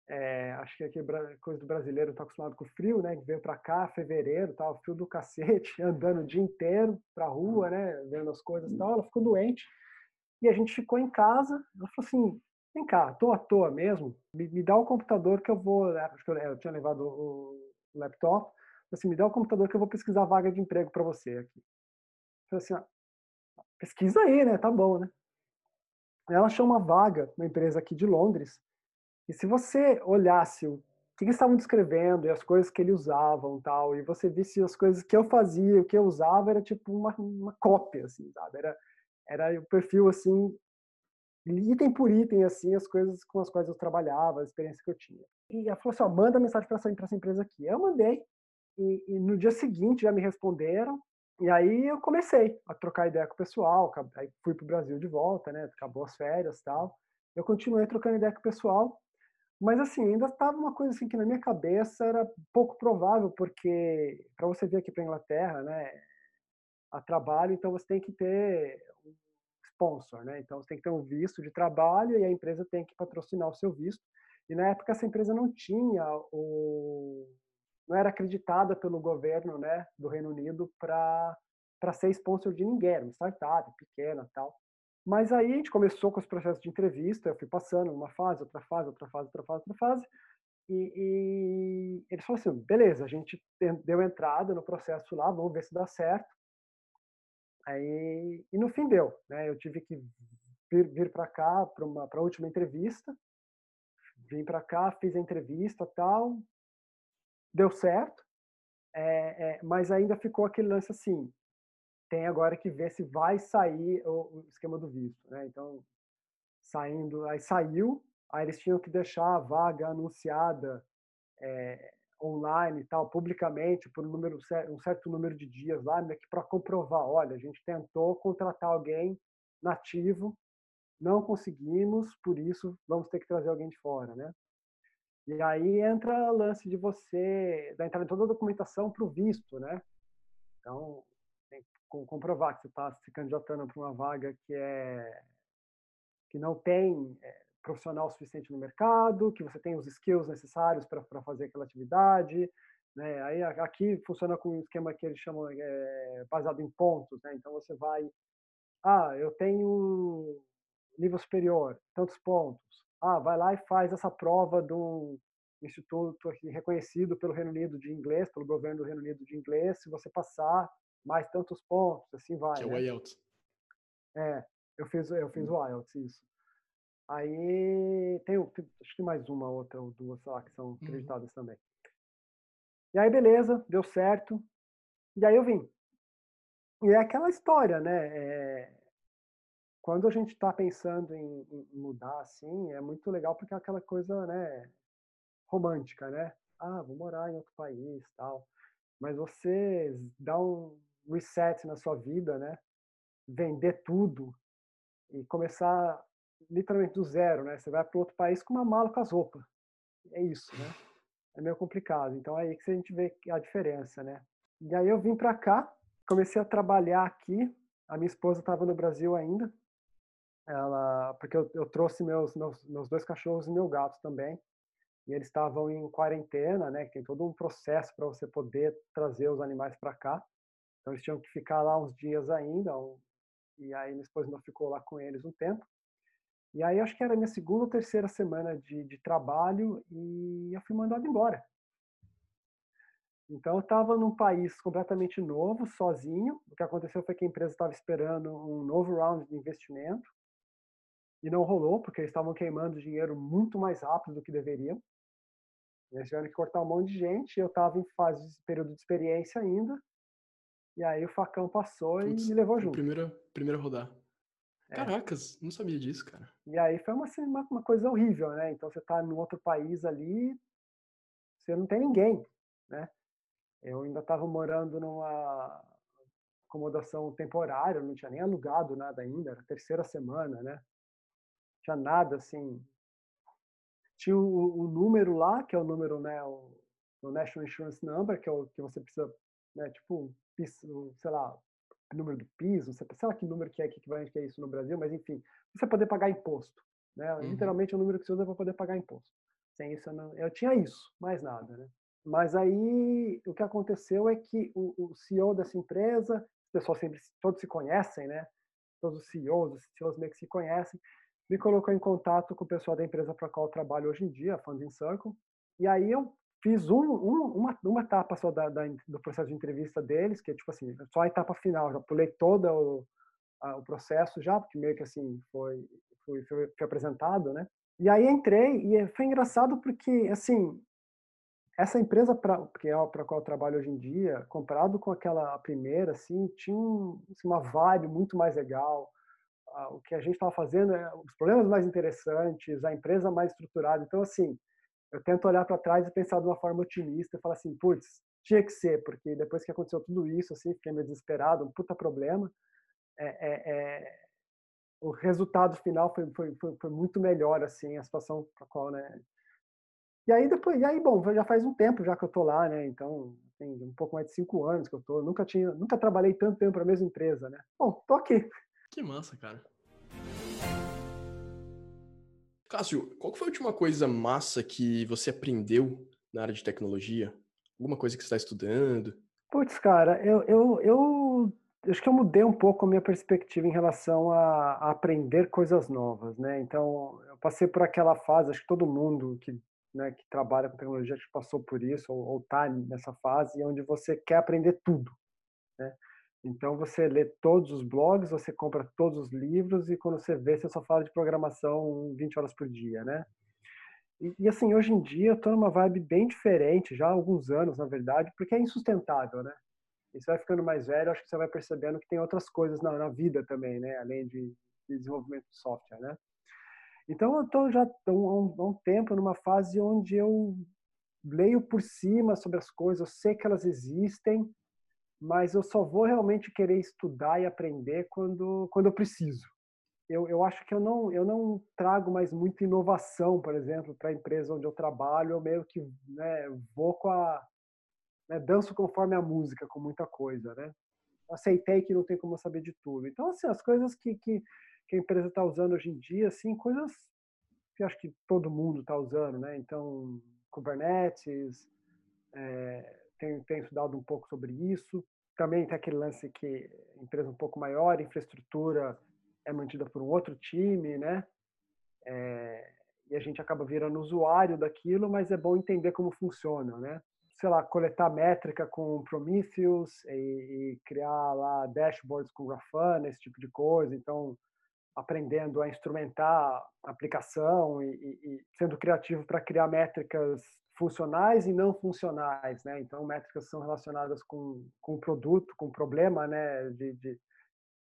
É, acho que aqui coisa do brasileiro tá acostumado com frio, né? Veio para cá, fevereiro, tal, frio do cacete, <laughs> andando o dia inteiro pra rua, né? Vendo as coisas tal. Ela ficou doente. E a gente ficou em casa. Ela falou assim: vem cá, tô à toa mesmo, me, me dá o computador que eu vou. Acho que eu, eu tinha levado o, o laptop. Assim, me dá o computador que eu vou pesquisar vaga de emprego para você aqui. Falei assim, ó, pesquisa aí, né? Tá bom, né? Ela achou uma vaga na empresa aqui de Londres. E se você olhasse o que eles estavam descrevendo e as coisas que eles usavam tal, e você visse as coisas que eu fazia, o que eu usava, era tipo uma, uma cópia, assim, sabe? Era, era o perfil, assim, item por item, assim, as coisas com as quais eu trabalhava, a experiência que eu tinha. E ela falou assim, ó, manda mensagem para essa, essa empresa aqui. Eu mandei, e, e, no dia seguinte já me responderam, e aí eu comecei a trocar ideia com o pessoal, aí fui para o Brasil de volta, né? Acabou as férias tal. Eu continuei trocando ideia com o pessoal, mas assim, ainda estava uma coisa assim que na minha cabeça era pouco provável, porque para você vir aqui para Inglaterra, né, a trabalho, então você tem que ter sponsor, né? Então você tem que ter um visto de trabalho e a empresa tem que patrocinar o seu visto. E na época essa empresa não tinha o não era acreditada pelo governo, né, do Reino Unido para ser sponsor de ninguém, era uma startup pequena, tal. Mas aí a gente começou com os processos de entrevista, eu fui passando uma fase, outra fase, outra fase, outra fase, outra fase, e, e eles falaram assim, beleza, a gente deu entrada no processo lá, vamos ver se dá certo. Aí, e no fim deu, né? Eu tive que vir, vir para cá para uma para a última entrevista. Vim para cá, fiz a entrevista, tal, deu certo. É, é, mas ainda ficou aquele lance assim, tem agora que ver se vai sair o, o esquema do visto, né? Então, saindo, aí saiu, aí eles tinham que deixar a vaga anunciada é, online e tal, publicamente, por um, número, um certo número de dias lá, né, para comprovar, olha, a gente tentou contratar alguém nativo, não conseguimos, por isso vamos ter que trazer alguém de fora, né? E aí entra o lance de você, da entrada em toda a documentação para o visto, né? Então, tem que comprovar que você está se candidatando para uma vaga que é que não tem é, profissional suficiente no mercado, que você tem os skills necessários para fazer aquela atividade. Né? Aí aqui funciona com um esquema que eles chamam é, baseado em pontos. Né? Então você vai, ah, eu tenho nível superior, tantos pontos. Ah, vai lá e faz essa prova um instituto reconhecido pelo Reino Unido de inglês, pelo governo do Reino Unido de inglês. Se você passar mais tantos pontos, assim vai. Que é o né? IELTS. É, eu fiz, eu fiz o IELTS, isso. Aí tem, acho que mais uma outra ou duas lá que são uhum. acreditadas uhum. também. E aí, beleza, deu certo. E aí eu vim. E é aquela história, né? É, quando a gente está pensando em, em, mudar assim, é muito legal porque é aquela coisa, né? Romântica, né? Ah, vou morar em outro país, tal. Mas você dá um reset na sua vida, né? Vender tudo e começar literalmente do zero, né? Você vai para outro país com uma mala com as roupas. É isso, né? É meio complicado. Então é aí que a gente vê a diferença, né? E aí eu vim para cá, comecei a trabalhar aqui. A minha esposa estava no Brasil ainda. Ela, porque eu, eu trouxe meus, meus, meus dois cachorros e meu gato também. E eles estavam em quarentena, né? Tem todo um processo para você poder trazer os animais para cá. Então eles tinham que ficar lá uns dias ainda. E aí minha esposa ainda ficou lá com eles um tempo. E aí acho que era minha segunda ou terceira semana de, de trabalho e eu fui mandado embora. Então eu estava num país completamente novo, sozinho. O que aconteceu foi que a empresa estava esperando um novo round de investimento e não rolou porque eles estavam queimando dinheiro muito mais rápido do que deveriam. Eles tiveram que cortar um monte de gente. Eu estava em fase de período de experiência ainda. E aí o facão passou e me levou junto. Primeira, primeira rodar. É. Caracas, não sabia disso, cara. E aí foi uma, assim, uma, uma coisa horrível, né? Então você está em outro país ali, você não tem ninguém, né? Eu ainda estava morando numa acomodação temporária, não tinha nem alugado nada ainda, era a terceira semana, né? Tinha nada assim. Tinha o, o, número lá, que é o número, né? O, o National Insurance Number, que é o que você precisa, né? Tipo, sei lá, número do piso, sei lá que número que é equivalente que é isso no Brasil, mas enfim, você poder pagar imposto. Né? Uhum. Literalmente o número que você usa para poder pagar imposto. Sem isso eu não. Eu tinha isso, mais nada. Né? Mas aí o que aconteceu é que o, o CEO dessa empresa, os pessoal sempre, todos se conhecem, né? Todos os CEOs, os CEOs meio que se conhecem, me colocou em contato com o pessoal da empresa para qual eu trabalho hoje em dia, a Funding Circle. E aí eu Fiz um, um, uma, uma etapa só da, da, do processo de entrevista deles, que é tipo assim, só a etapa final, já pulei todo o, a, o processo já, porque meio que assim foi, foi, foi, foi apresentado, né? E aí entrei e foi engraçado porque, assim, essa empresa pra, que é para qual eu trabalho hoje em dia, comparado com aquela primeira, assim, tinha assim, uma vibe muito mais legal. O que a gente estava fazendo, é, os problemas mais interessantes, a empresa mais estruturada. Então, assim, eu tento olhar para trás e pensar de uma forma otimista e falar assim, putz, tinha que ser, porque depois que aconteceu tudo isso, assim, fiquei meio desesperado, um puta problema. É, é, é, o resultado final foi, foi, foi, foi, muito melhor, assim, a situação para qual, né? E aí depois, e aí, bom, já faz um tempo já que eu tô lá, né? Então, tem um pouco mais de cinco anos que eu tô. Nunca tinha, nunca trabalhei tanto tempo para a mesma empresa, né? Bom, tô aqui. Que massa, cara. Cássio, qual foi a última coisa massa que você aprendeu na área de tecnologia? Alguma coisa que você está estudando? Putz, cara, eu, eu, eu acho que eu mudei um pouco a minha perspectiva em relação a, a, aprender coisas novas, né? Então, eu passei por aquela fase, acho que todo mundo que, né, que trabalha com tecnologia passou por isso, ou está nessa fase, onde você quer aprender tudo, né? Então, você lê todos os blogs, você compra todos os livros, e quando você vê, você só fala de programação 20 horas por dia, né? E, e assim, hoje em dia, eu estou numa vibe bem diferente, já há alguns anos, na verdade, porque é insustentável, né? E você vai ficando mais velho, acho que você vai percebendo que tem outras coisas na, na vida também, né? Além de, de, desenvolvimento de software, né? Então, eu estou já há um, um, tempo numa fase onde eu leio por cima sobre as coisas, eu sei que elas existem, mas eu só vou realmente querer estudar e aprender quando, quando eu preciso. Eu, eu acho que eu não, eu não trago mais muita inovação, por exemplo, para a empresa onde eu trabalho, eu meio que né, vou com a, né, danço conforme a música com muita coisa, né? Aceitei que não tem como saber de tudo. Então, assim, as coisas que, que, que a empresa está usando hoje em dia, assim, coisas que acho que todo mundo está usando, né? Então, Kubernetes, é, tenho, tenho estudado um pouco sobre isso. Também tem aquele lance que empresa um pouco maior, infraestrutura é mantida por um outro time, né? É, e a gente acaba virando usuário daquilo, mas é bom entender como funciona, né? sei lá, coletar métrica com Prometheus e, e, criar lá dashboards com Grafana, esse tipo de coisa. Então, aprendendo a instrumentar a aplicação e, e, e sendo criativo para criar métricas funcionais e não funcionais, né? Então, métricas são relacionadas com, com o produto, com o problema, né? De, de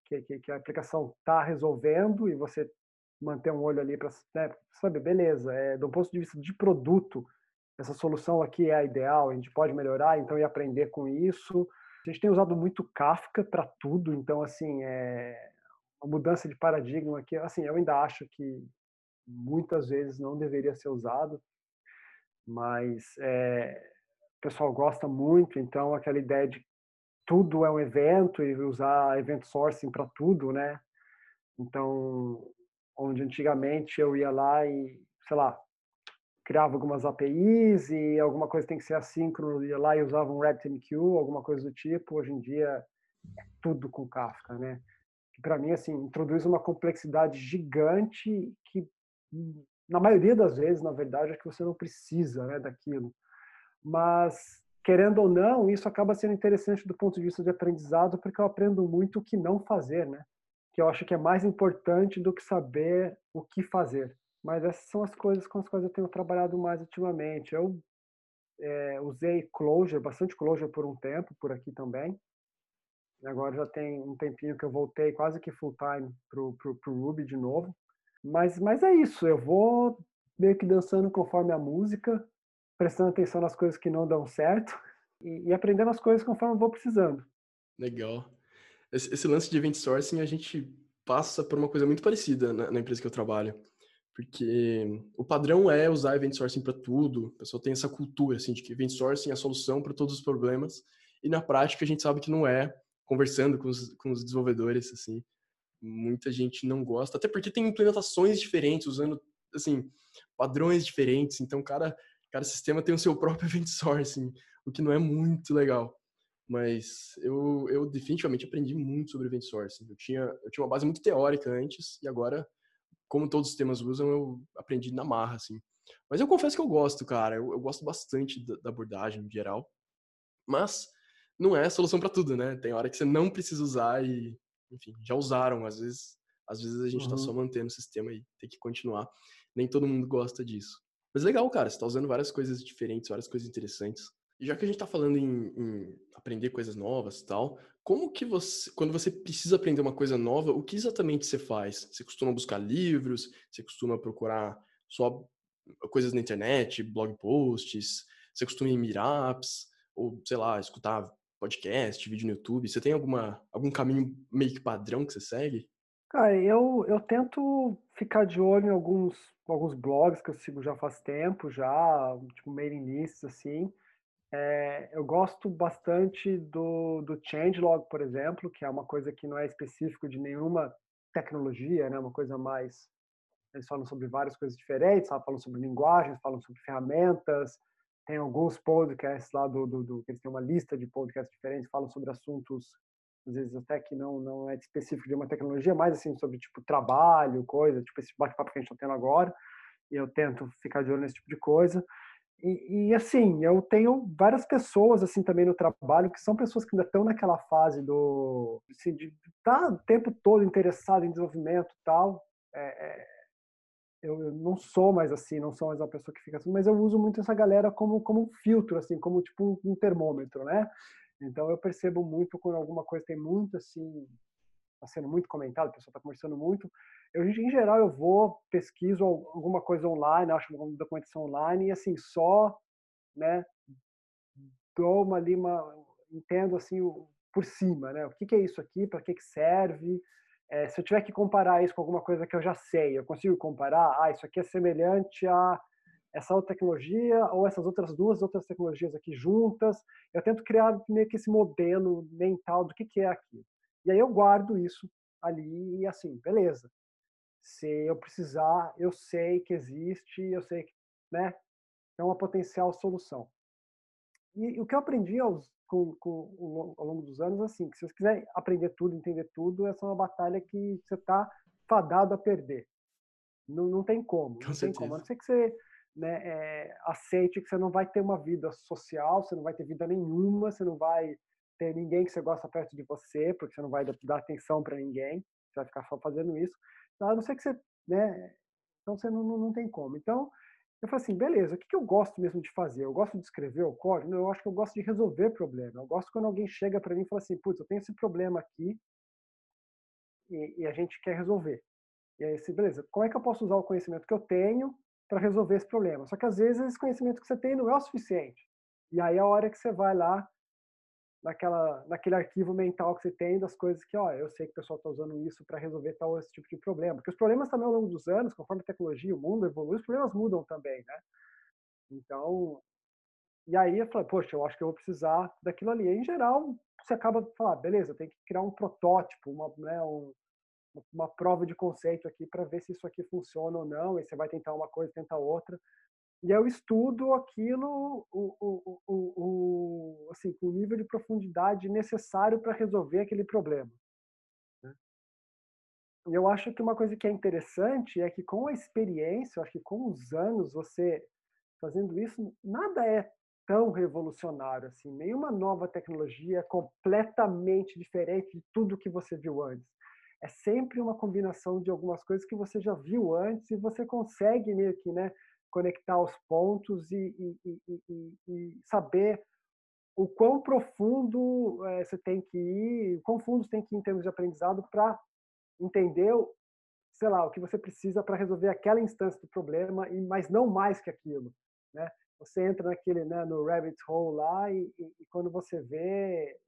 que, que, que, a aplicação está resolvendo e você manter um olho ali para né? saber, beleza, é, do ponto de vista de produto, essa solução aqui é a ideal, a gente pode melhorar, então e aprender com isso. A gente tem usado muito Kafka para tudo, então assim, é uma mudança de paradigma aqui, assim, eu ainda acho que muitas vezes não deveria ser usado, mas é, o pessoal gosta muito, então aquela ideia de tudo é um evento e usar event sourcing para tudo, né? Então, onde antigamente eu ia lá e, sei lá, criava algumas APIs e alguma coisa tem que ser assíncrono, ia lá e usava um RabbitMQ, alguma coisa do tipo. Hoje em dia é tudo com Kafka, né? Que para mim assim introduz uma complexidade gigante que na maioria das vezes, na verdade, é que você não precisa, né, daquilo. Mas querendo ou não, isso acaba sendo interessante do ponto de vista de aprendizado, porque eu aprendo muito o que não fazer, né? Que eu acho que é mais importante do que saber o que fazer. Mas essas são as coisas com as quais eu tenho trabalhado mais ultimamente. Eu é, usei Clojure, bastante Clojure por um tempo, por aqui também. Agora já tem um tempinho que eu voltei quase que full time pro, pro Ruby de novo. Mas, mas é isso, eu vou meio que dançando conforme a música, prestando atenção nas coisas que não dão certo <laughs> e, e aprendendo as coisas conforme eu vou precisando. Legal. Esse, esse, lance de event sourcing, a gente passa por uma coisa muito parecida na, na empresa que eu trabalho. Porque o padrão é usar event sourcing para tudo. O pessoal tem essa cultura assim de que event sourcing é a solução para todos os problemas. E na prática a gente sabe que não é. Conversando com os, com os desenvolvedores assim, muita gente não gosta, até porque tem implementações diferentes usando assim padrões diferentes. Então cada cada sistema tem o seu próprio <laughs> event sourcing, o que não é muito legal. Mas eu, eu definitivamente aprendi muito sobre event sourcing. Eu tinha, eu tinha uma base muito teórica antes e agora como todos os temas usam, eu aprendi na marra, assim. Mas eu confesso que eu gosto, cara. Eu, eu gosto bastante da, da, abordagem em geral. Mas não é a solução para tudo, né? Tem hora que você não precisa usar e, enfim, já usaram. Às vezes, às vezes a gente está só uhum. mantendo o sistema e tem que continuar. Nem todo mundo gosta disso. Mas legal, cara. Você está usando várias coisas diferentes, várias coisas interessantes. E já que a gente está falando em, em, aprender coisas novas e tal, como que você, quando você precisa aprender uma coisa nova, o que exatamente você faz? Você costuma buscar livros? Você costuma procurar só coisas na internet, blog posts? Você costuma ir em meetups? Ou, sei lá, escutar podcast, vídeo no YouTube? Você tem alguma, algum caminho meio que padrão que você segue? Cara, eu, eu tento ficar de olho em alguns, alguns blogs que eu sigo já faz tempo, já, tipo mailing lists, assim. É, eu gosto bastante do, do changelog, por exemplo, que é uma coisa que não é específico de nenhuma tecnologia, né? Uma coisa mais eles falam sobre várias coisas diferentes, falam sobre linguagens, falam sobre ferramentas, tem alguns podcasts lá do, do, do eles têm uma lista de podcasts diferentes, falam sobre assuntos às vezes até que não não é específico de uma tecnologia, mas assim sobre tipo trabalho, coisa, tipo esse bate-papo que a gente está tendo agora. E eu tento ficar de olho nesse tipo de coisa. E, e, assim, eu tenho várias pessoas assim também no trabalho que são pessoas que ainda estão naquela fase do assim, de estar tá o tempo todo interessado em desenvolvimento tal. É, é, eu, eu, não sou mais assim, não sou mais uma pessoa que fica assim, mas eu uso muito essa galera como como um filtro, assim, como tipo um, termômetro, né? Então eu percebo muito quando alguma coisa tem muito assim está sendo muito comentado, a pessoa está conversando muito. Eu, em geral, eu vou, pesquiso alguma coisa online, acho alguma documentação online e, assim, só, né, dou uma ali, uma, entendo, assim, por cima, né, o que, que é isso aqui, para que, que serve, é, se eu tiver que comparar isso com alguma coisa que eu já sei, eu consigo comparar, ah, isso aqui é semelhante a essa outra tecnologia ou essas outras duas outras tecnologias aqui juntas. Eu tento criar meio que esse modelo mental do que, que é aquilo. E aí eu guardo isso ali e assim, beleza. Se eu precisar, eu sei que existe, eu sei que né, é uma potencial solução. E, o que eu aprendi aos, com, com, ao longo dos anos, assim, que se você quiser aprender tudo, entender tudo, essa é uma batalha que você está fadado a perder. Não, não tem como. Com não certeza. tem como. A não ser que você né, é, aceite que você não vai ter uma vida social, você não vai ter vida nenhuma, você não vai ter ninguém que você gosta perto de você, porque você não vai dar atenção para ninguém, você vai ficar só fazendo isso. A não ser que você, né? Então você não, não, não tem como. Então, eu falei assim, beleza, o que, que eu gosto mesmo de fazer? Eu gosto de escrever o código? Não, eu acho que eu gosto de resolver problema. Eu gosto quando alguém chega para mim e fala assim, putz, eu tenho esse problema aqui e, e a gente quer resolver. E aí, assim, beleza, como é que eu posso usar o conhecimento que eu tenho para resolver esse problema? Só que às vezes esse conhecimento que você tem não é o suficiente. E aí é a hora que você vai lá naquela, naquele arquivo mental que você tem das coisas que, ó, eu sei que o pessoal está usando isso para resolver tal esse tipo de problema. Porque os problemas também ao longo dos anos, conforme a tecnologia, o mundo evolui, os problemas mudam também, né? Então, e aí eu falei, poxa, eu acho que eu vou precisar daquilo ali. E, em geral, você acaba de falar, beleza, tem que criar um protótipo, uma, né, um, uma prova de conceito aqui para ver se isso aqui funciona ou não. E você vai tentar uma coisa, tenta outra e eu estudo aquilo o, o, o, o, assim, com o nível de profundidade necessário para resolver aquele problema. Né. E eu acho que uma coisa que é interessante é que com a experiência, eu acho que com os anos, você fazendo isso, nada é tão revolucionário assim. Nenhuma nova tecnologia é completamente diferente de tudo que você viu antes. É sempre uma combinação de algumas coisas que você já viu antes e você consegue meio que, né, conectar os pontos e, e, e, e saber o quão profundo é, você tem que ir, o quão fundo você tem que ir em termos de aprendizado para entender, sei lá, o que você precisa para resolver aquela instância do problema, e mas não mais que aquilo, né? Você entra naquele, né, no rabbit hole lá e, e quando você vê,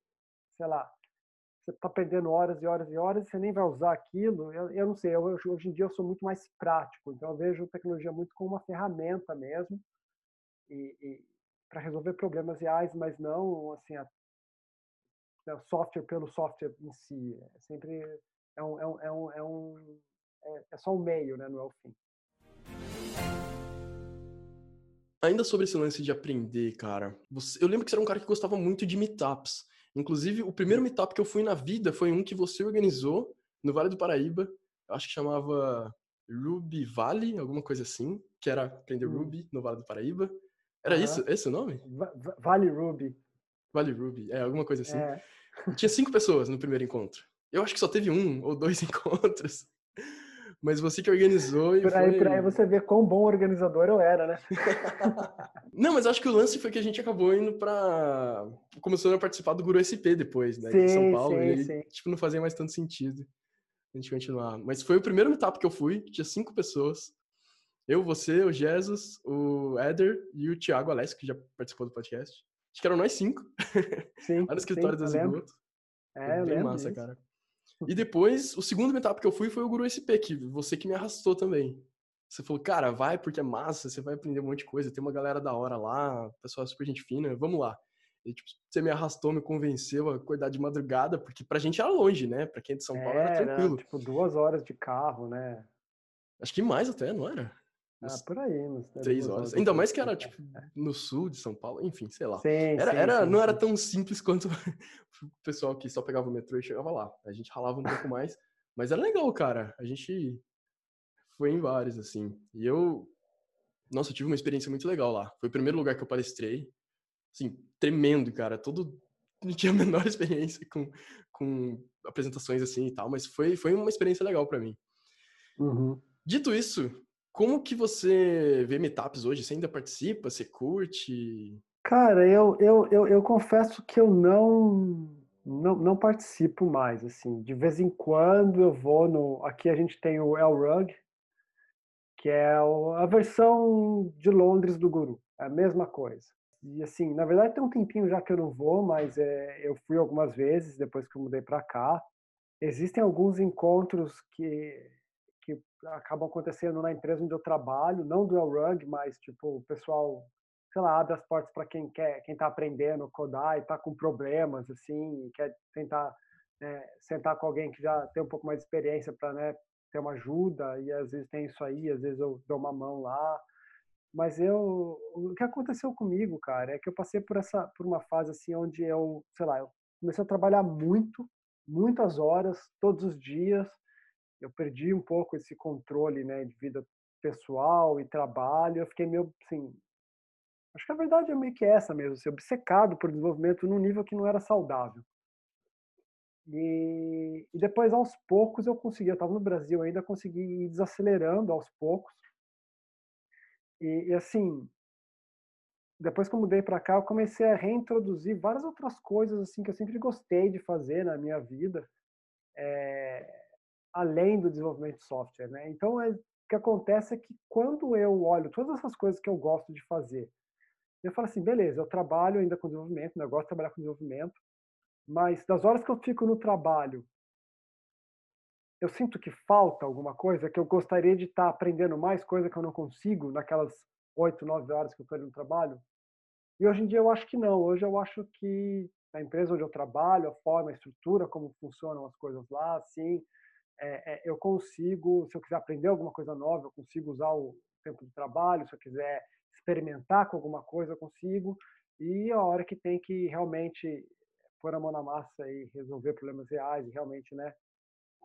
sei lá, você está perdendo horas e horas e horas você nem vai usar aquilo. Eu, eu não sei, eu, hoje em dia eu sou muito mais prático, então eu vejo tecnologia muito como uma ferramenta mesmo e, e para resolver problemas reais, mas não assim a, né, o software pelo software em si. É sempre é um, é um, é um, é, um é, é só um meio, né? Não é o fim. Ainda sobre esse lance de aprender, cara, você, eu lembro que você era um cara que gostava muito de meetups. Inclusive, o primeiro meetup que eu fui na vida foi um que você organizou no Vale do Paraíba. Eu acho que chamava Ruby Valley, alguma coisa assim, que era aprender hum. Ruby no Vale do Paraíba. Era isso, esse o nome? Vale Ruby. Vale Ruby, é, alguma coisa assim. É. Tinha cinco pessoas no primeiro encontro. Eu acho que só teve um ou dois <laughs> encontros. Mas você que organizou e por aí, foi... Por aí você vê quão bom organizador eu era, né? <laughs> não, mas acho que o lance foi que a gente acabou indo pra... Começou a participar do Guru SP depois, né? Sim, de São Paulo. Sim, e aí, sim. tipo, não fazia mais tanto sentido a gente continuar. Mas foi o primeiro meetup que eu fui, tinha cinco pessoas. Eu, você, o Jesus, o Éder e o Thiago Alessio, que já participou do podcast. Acho que eram nós cinco. Sim, Lá no escritório sim, das Esgoto. É, eu bem lembro massa, cara. E depois, o segundo meetup que eu fui foi o Guru SP, que você que me arrastou também. Você falou, cara, vai porque é massa, você vai aprender um monte de coisa, tem uma galera da hora lá, pessoal super gente fina, vamos lá. E, tipo, você me arrastou, me convenceu a acordar de madrugada, porque pra gente era longe, né? Pra quem é de São Paulo era, era tranquilo. tipo, duas horas de carro, né? Acho que mais até, não era? Ah, por aí, uns três horas. Ainda mais que era, tipo, é. no sul de São Paulo, enfim, sei lá. Sim, era, sim, era, sim, não era tão simples quanto <laughs> o pessoal que só pegava o metrô e chegava lá. A gente ralava um pouco mais, mas era legal, cara. A gente foi em vários, assim. E eu, nossa, eu tive uma experiência muito legal lá. Foi o primeiro lugar que eu palestrei. Assim, tremendo, cara. Todo. Não tinha a menor <laughs> experiência com, com apresentações assim e tal, mas foi, foi uma experiência legal para mim. Uhum. Dito isso, como que você vê meetups hoje? Você ainda participa? Você curte? Cara, eu, eu, eu, eu confesso que eu não, não, não participo mais, assim. De vez em quando eu vou no... Aqui a gente tem o Elrug, que é a versão de Londres do Guru. É a mesma coisa. E assim, na verdade tem um tempinho já que eu não vou, mas é, eu fui algumas vezes depois que eu mudei para cá. Existem alguns encontros que que acabam acontecendo na empresa onde eu trabalho, não do Elrug, mas tipo, o pessoal, sei lá, abre as portas para quem quer, quem está aprendendo codar e está com problemas, assim, e quer tentar né, sentar com alguém que já tem um pouco mais de experiência para né, ter uma ajuda, e às vezes tem isso aí, às vezes eu dou uma mão lá. Mas eu, o que aconteceu comigo, cara, é que eu passei por essa, por uma fase assim onde eu, sei lá, eu comecei a trabalhar muito, muitas horas, todos os dias, eu perdi um pouco esse controle né, de vida pessoal e trabalho. Eu fiquei meio assim. Acho que a verdade é meio que essa mesmo, ser obcecado por desenvolvimento num nível que não era saudável. E, e depois, aos poucos, eu consegui. Eu estava no Brasil ainda, consegui ir desacelerando aos poucos. E, e assim, depois que eu mudei para cá, eu comecei a reintroduzir várias outras coisas assim que eu sempre gostei de fazer na minha vida. É, além do desenvolvimento de software, né? Então, é, o que acontece é que quando eu olho todas essas coisas que eu gosto de fazer, eu falo assim, beleza, eu trabalho ainda com desenvolvimento, né? eu gosto de trabalhar com desenvolvimento, mas das horas que eu fico no trabalho, eu sinto que falta alguma coisa, que eu gostaria de estar aprendendo mais coisa que eu não consigo naquelas oito, nove horas que eu estou no trabalho. E hoje em dia eu acho que não. Hoje eu acho que a empresa onde eu trabalho, a forma, a estrutura, como funcionam as coisas lá, sim, é, é, eu consigo, se eu quiser aprender alguma coisa nova, eu consigo usar o tempo de trabalho, se eu quiser experimentar com alguma coisa, eu consigo. E a hora que tem que realmente pôr a mão na massa e resolver problemas reais e realmente, né,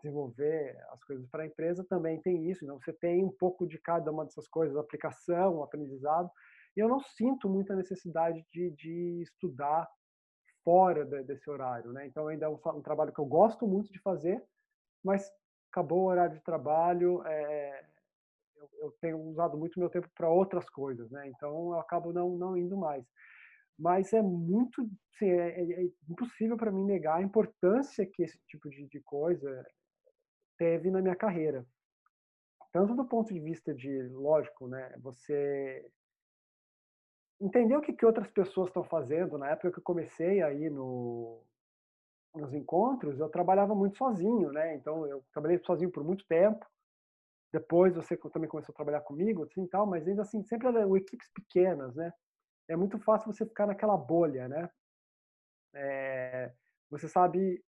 desenvolver as coisas para a empresa, também tem isso. Então, você tem um pouco de cada uma dessas coisas, aplicação, aprendizado. E eu não sinto muita necessidade de, de estudar fora de, desse horário, né? Então, ainda é um, um trabalho que eu gosto muito de fazer, mas acabou o horário de trabalho, é, eu, eu, tenho usado muito meu tempo para outras coisas, né? Então eu acabo não, não indo mais. Mas é muito, assim, é, é, impossível para mim negar a importância que esse tipo de, de coisa teve na minha carreira. Tanto do ponto de vista de, lógico, né? Você entender o que, que outras pessoas estão fazendo. Na época que eu comecei aí no, nos encontros, eu trabalhava muito sozinho, né? Então eu trabalhei sozinho por muito tempo. Depois você também começou a trabalhar comigo, assim, tal, mas ainda assim sempre eram equipes pequenas, né? É muito fácil você ficar naquela bolha, né? É, você sabe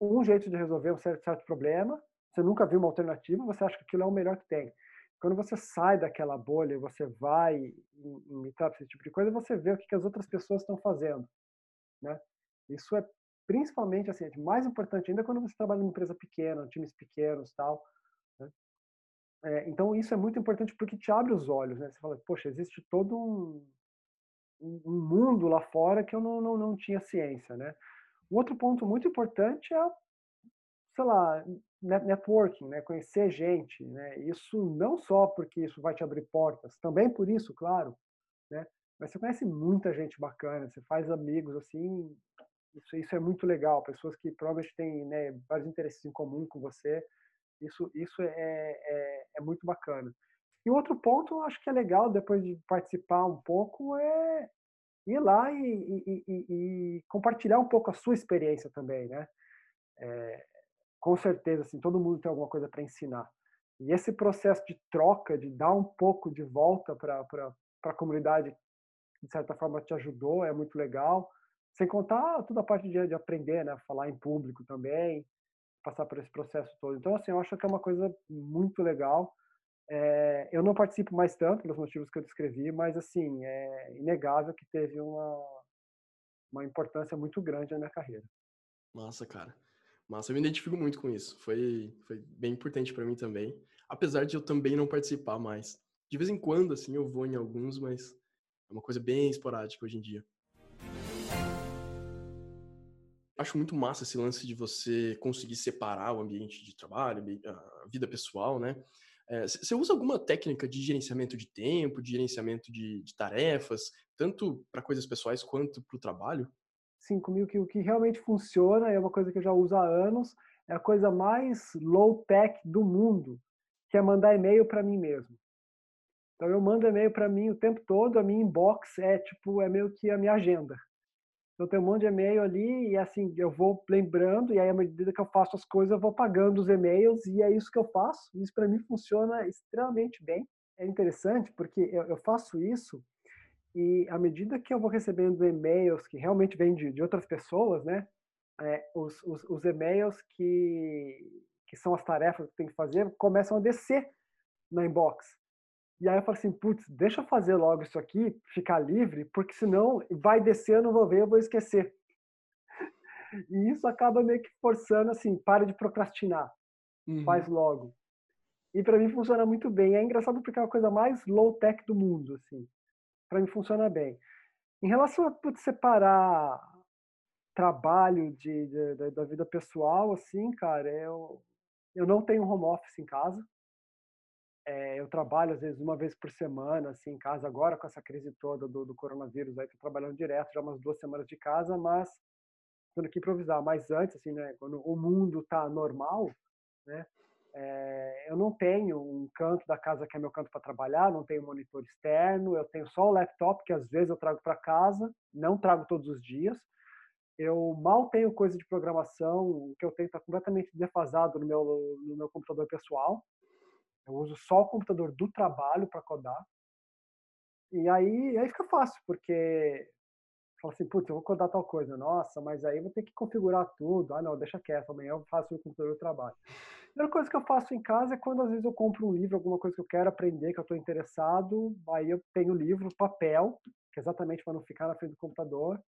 um jeito de resolver um certo, certo problema, você nunca viu uma alternativa, você acha que aquilo é o melhor que tem. Quando você sai daquela bolha você vai em esse tipo de coisa, você vê o que, que as outras pessoas estão fazendo, né? Isso é principalmente assim, é mais importante ainda quando você trabalha em empresa pequena, times pequenos, tal. Né? É, então isso é muito importante porque te abre os olhos, né? Você fala, poxa, existe todo um, um mundo lá fora que eu não, não, não tinha ciência, né? Um outro ponto muito importante é, sei lá, networking, né? Conhecer gente, né? Isso não só porque isso vai te abrir portas, também por isso, claro, né? Mas você conhece muita gente bacana, você faz amigos assim isso, isso é muito legal. Pessoas que provavelmente têm né, vários interesses em comum com você. Isso, isso é, é, é muito bacana. E outro ponto, acho que é legal, depois de participar um pouco, é ir lá e, e, e, e compartilhar um pouco a sua experiência também, né? É, com certeza, assim, todo mundo tem alguma coisa para ensinar. E esse processo de troca, de dar um pouco de volta para a comunidade, de certa forma te ajudou, é muito legal. Sem contar toda a parte de, de aprender, né? Falar em público também. passar por esse processo todo. Então, assim, eu acho que é uma coisa muito legal. É, eu não participo mais tanto pelos motivos que eu descrevi, mas assim é inegável que teve uma uma importância muito grande na minha carreira. Massa, cara. Massa, eu me identifico muito com isso. Foi foi bem importante para mim também, apesar de eu também não participar mais. De vez em quando assim eu vou em alguns, mas é uma coisa bem esporádica hoje em dia. Acho muito massa esse lance de você conseguir separar o ambiente de trabalho, a vida pessoal, né? Você é, usa alguma técnica de gerenciamento de tempo, de gerenciamento de, de tarefas, tanto para coisas pessoais quanto para o trabalho? Sim, comigo que o que realmente funciona é uma coisa que eu já uso há anos, é a coisa mais low-tech do mundo, que é mandar e-mail para mim mesmo. Então eu mando e-mail para mim o tempo todo, a minha inbox é tipo é meio que a minha agenda. Então tem um monte de e-mail ali e assim, eu vou lembrando e aí à medida que eu faço as coisas, eu vou pagando os e-mails e é isso que eu faço. Isso para mim funciona extremamente bem. É interessante porque eu, eu, faço isso e à medida que eu vou recebendo e-mails que realmente vêm de, de outras pessoas, né? É, os, os, os e-mails que, que são as tarefas que tem que fazer começam a descer na inbox. E aí eu falei assim, putz, deixa eu fazer logo isso aqui, ficar livre, porque senão vai descer, eu não vou ver, eu vou esquecer. <laughs> E isso acaba meio que forçando assim, para de procrastinar, uhum. faz logo. E para mim funciona muito bem. É engraçado porque é uma coisa mais low tech do mundo, assim. Para mim funciona bem. Em relação a putz, separar trabalho de, de, da vida pessoal, assim, cara, eu, eu não tenho home office em casa. É, eu trabalho às vezes uma vez por semana, assim, em casa agora com essa crise toda do, do coronavírus, aí tô trabalhando direto já umas duas semanas de casa, mas tendo que improvisar. Mas antes, assim, né, quando o mundo tá normal, né, é, eu não tenho um canto da casa que é meu canto para trabalhar, não tenho monitor externo, eu tenho só o laptop que às vezes eu trago para casa, não trago todos os dias. Eu mal tenho coisa de programação, o que eu tenho está completamente defasado no meu, no meu computador pessoal. Eu uso só o computador do trabalho para codar. E aí, aí fica fácil, porque fala assim, putz, eu vou codar tal coisa. Nossa, mas aí eu vou ter que configurar tudo. Ah, não, deixa quieto, amanhã eu faço o computador do trabalho. A primeira coisa que eu faço em casa é quando às vezes eu compro um livro, alguma coisa que eu quero aprender, que eu estou interessado, aí eu tenho o livro, papel, que é exatamente para não ficar na frente do computador,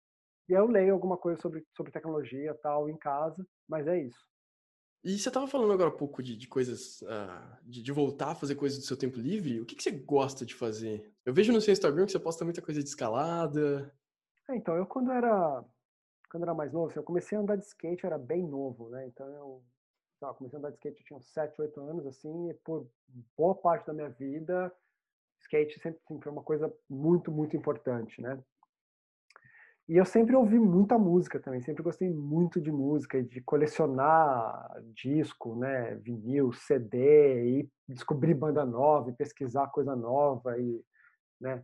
e aí eu leio alguma coisa sobre, sobre tecnologia tal em casa, mas é isso. E você estava falando agora há pouco de, de coisas, uh, de, de, voltar a fazer coisas do seu tempo livre. O que, que, você gosta de fazer? Eu vejo no seu Instagram que você posta muita coisa de escalada. É, então, eu quando era, quando era mais novo, assim, eu comecei a andar de skate, eu era bem novo, né? Então, eu lá, comecei a andar de skate, eu tinha uns 7, 8 anos, assim, e por boa parte da minha vida, skate sempre, sempre foi uma coisa muito, muito importante, né? E eu sempre ouvi muita música também, sempre gostei muito de música, de colecionar disco, né, vinil, CD, e descobrir banda nova, e pesquisar coisa nova, e né,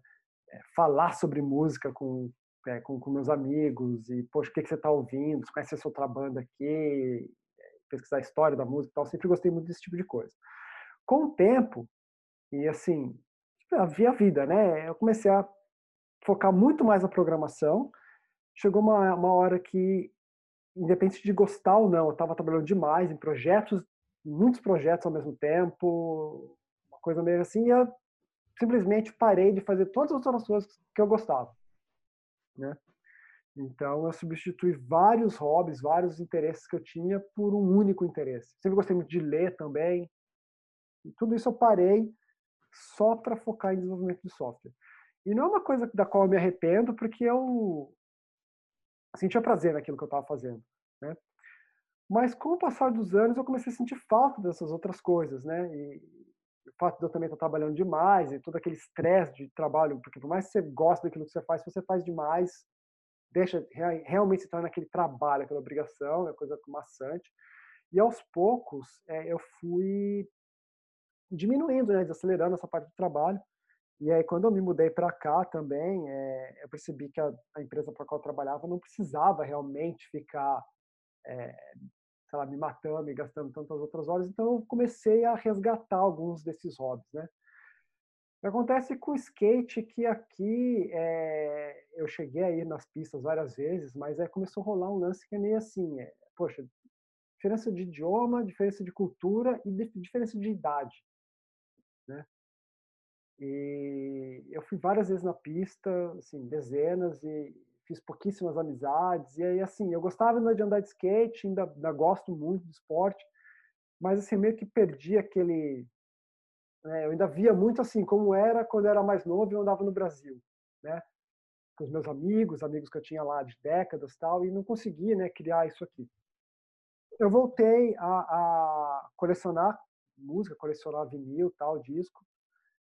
é, falar sobre música com, é, com, com, meus amigos, e, poxa, o que, que você está ouvindo? Você conhece essa outra banda aqui? Pesquisar a história da música e tal, sempre gostei muito desse tipo de coisa. Com o tempo, e assim, havia vida, né, eu comecei a focar muito mais na programação, chegou uma, uma hora que, independente de gostar ou não, eu estava trabalhando demais em projetos, muitos projetos ao mesmo tempo, uma coisa meio assim, e eu simplesmente parei de fazer todas as outras coisas que eu gostava, né? Então, eu substituí vários hobbies, vários interesses que eu tinha por um único interesse. Sempre gostei muito de ler também. E tudo isso eu parei só para focar em desenvolvimento de software. E não é uma coisa da qual eu me arrependo, porque eu, sentia prazer naquilo que eu estava fazendo, né? Mas com o passar dos anos eu comecei a sentir falta dessas outras coisas, né? E o fato de eu também estar trabalhando demais e todo aquele estresse de trabalho, porque por mais que você goste daquilo que você faz, se você faz demais, deixa realmente se torna aquele trabalho, aquela obrigação, é coisa maçante. E aos poucos é, eu fui diminuindo, né, desacelerando essa parte do trabalho e aí, quando eu me mudei para cá também, é, eu percebi que a, a empresa para qual eu trabalhava não precisava realmente ficar, é, sei lá, me matando e gastando tantas outras horas. Então, eu comecei a resgatar alguns desses hobbies, né? Acontece com o skate que aqui é, eu cheguei aí nas pistas várias vezes, mas aí começou a rolar um lance que é meio assim, é, poxa, diferença de idioma, diferença de cultura e diferença de idade, né? E eu fui várias vezes na pista, assim, dezenas e fiz pouquíssimas amizades. E aí, assim, eu gostava de andar de skate, ainda, ainda gosto muito do esporte, mas assim meio que perdi aquele né, eu ainda via muito assim como era quando eu era mais novo e andava no Brasil né com os meus amigos amigos que eu tinha lá de décadas tal e não consegui né criar isso aqui eu voltei a, a colecionar música colecionar vinil tal disco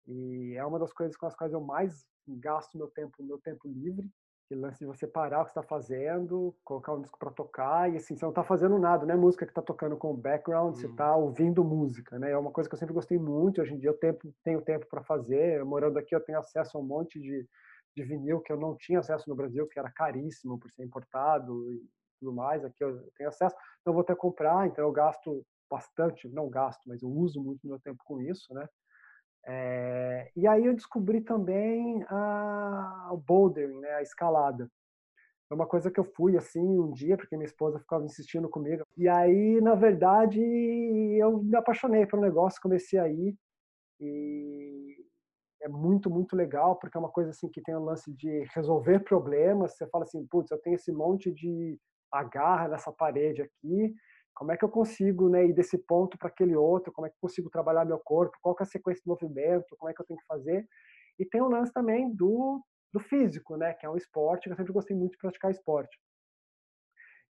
e é uma das coisas com as quais eu mais gasto meu tempo meu tempo livre que lance de você parar o que está fazendo, colocar um disco para tocar e assim você não está fazendo nada, não é música que está tocando com o background, uhum. você está ouvindo música, né? É uma coisa que eu sempre gostei muito. Hoje em dia eu tempo, tenho tempo para fazer. Eu, morando aqui eu tenho acesso a um monte de, de vinil que eu não tinha acesso no Brasil, que era caríssimo por ser importado e tudo mais. Aqui eu tenho acesso, então vou que comprar. Então eu gasto bastante, não gasto, mas eu uso muito meu tempo com isso, né? É, e aí eu descobri também a, o bouldering, né, a escalada. É uma coisa que eu fui assim um dia, porque minha esposa ficava insistindo comigo. E aí, na verdade, eu me apaixonei pelo negócio, comecei a ir. E é muito, muito legal, porque é uma coisa assim que tem o lance de resolver problemas. Você fala assim, putz, eu tenho esse monte de agarra nessa parede aqui, como é que eu consigo né, ir desse ponto para aquele outro, como é que eu consigo trabalhar meu corpo, qual é a sequência de movimento, como é que eu tenho que fazer. E tem o lance também do, do físico, né, que é um esporte, que eu sempre gostei muito de praticar esporte.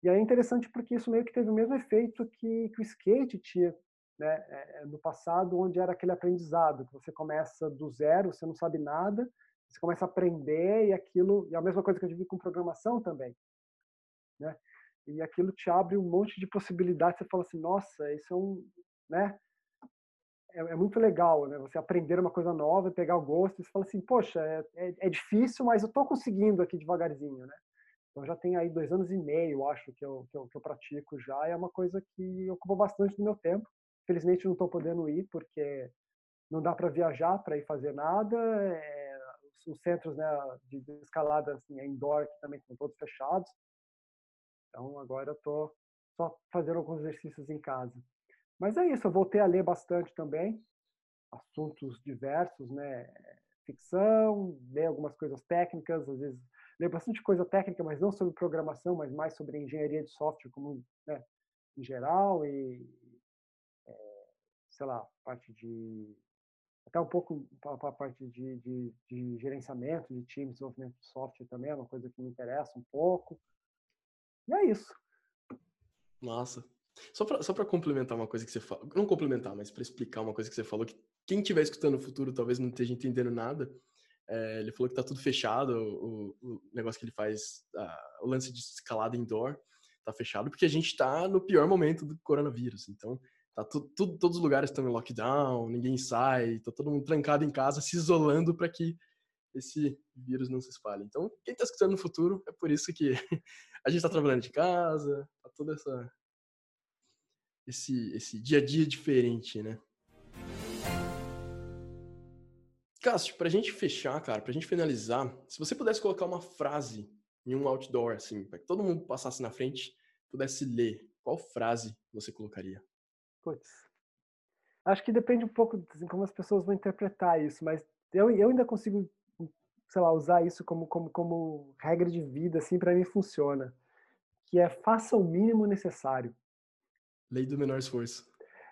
E aí é interessante porque isso meio que teve o mesmo efeito que, que o skate tinha né, é, é, no passado, onde era aquele aprendizado, que você começa do zero, você não sabe nada, você começa a aprender e aquilo, e a mesma coisa que eu tive com programação também. Né? E aquilo te abre um monte de possibilidades. Você fala assim, nossa, isso é um, né? É, é muito legal, né? Você aprender uma coisa nova, pegar o gosto, e você fala assim, poxa, é, é, é difícil, mas eu estou conseguindo aqui devagarzinho, né? Então já tem aí dois anos e meio, acho que eu, que eu, que eu pratico já. É uma coisa que ocupa bastante do meu tempo. Felizmente não estou podendo ir porque não dá para viajar para ir fazer nada. É, os centros né, de escalada assim, indoor que também estão todos fechados. Então agora eu estou só fazendo alguns exercícios em casa. Mas é isso, eu voltei a ler bastante também, assuntos diversos, né? Ficção, ler algumas coisas técnicas, às vezes ler bastante coisa técnica, mas não sobre programação, mas mais sobre engenharia de software como né, em geral e é, sei lá, parte de até um pouco para a parte de, de, de, gerenciamento de times, desenvolvimento de software também é uma coisa que me interessa um pouco. E é isso. Nossa. Só para só complementar uma coisa que você falou, não complementar, mas para explicar uma coisa que você falou, que quem estiver escutando no futuro talvez não esteja entendendo nada. É, ele falou que tá tudo fechado, o, o negócio que ele faz, a, o lance de escalada indoor, tá fechado, porque a gente tá no pior momento do coronavírus. Então, tá tudo, tudo todos os lugares estão em lockdown, ninguém sai, tá todo mundo trancado em casa, se isolando para que esse vírus não se espalhe. Então, quem está escutando no futuro, é por isso que <laughs> a gente está trabalhando de casa, tá toda essa esse esse dia a dia diferente, né? Cássio, pra gente fechar, cara, pra gente finalizar, se você pudesse colocar uma frase em um outdoor, assim, para que todo mundo passasse na frente, pudesse ler, qual frase você colocaria? Putz. Acho que depende um pouco de como as pessoas vão interpretar isso, mas eu, eu ainda consigo sei lá, usar isso como, como, como regra de vida, assim, para mim funciona. Que é faça o mínimo necessário. Lei do menor esforço.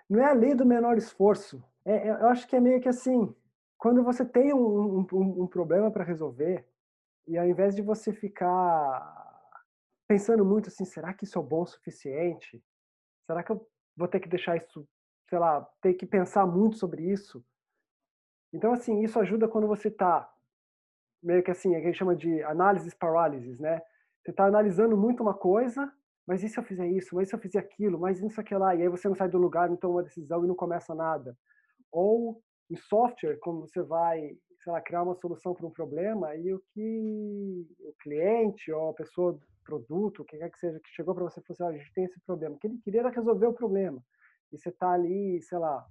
Não é a lei do menor esforço. É, é eu acho que é meio que assim, quando você tem um, um, um problema para resolver, e ao invés de você ficar pensando muito assim, será que isso é bom o suficiente? Será que eu vou ter que deixar isso, sei lá, ter que pensar muito sobre isso? Então, assim, isso ajuda quando você está meio que assim, a gente chama de análise parálisis, né? Você está analisando muito uma coisa, mas e se eu fizer isso? Mas e se eu fizer aquilo? Mas isso aqui lá? E aí você não sai do lugar, não toma uma decisão e não começa nada. Ou em software, quando você vai, sei lá, criar uma solução para um problema e o que o cliente ou a pessoa produto, o que quer que seja, que chegou para você e falou assim, ah, a gente tem esse problema. Que ele queria era resolver o problema. E você está ali, sei lá,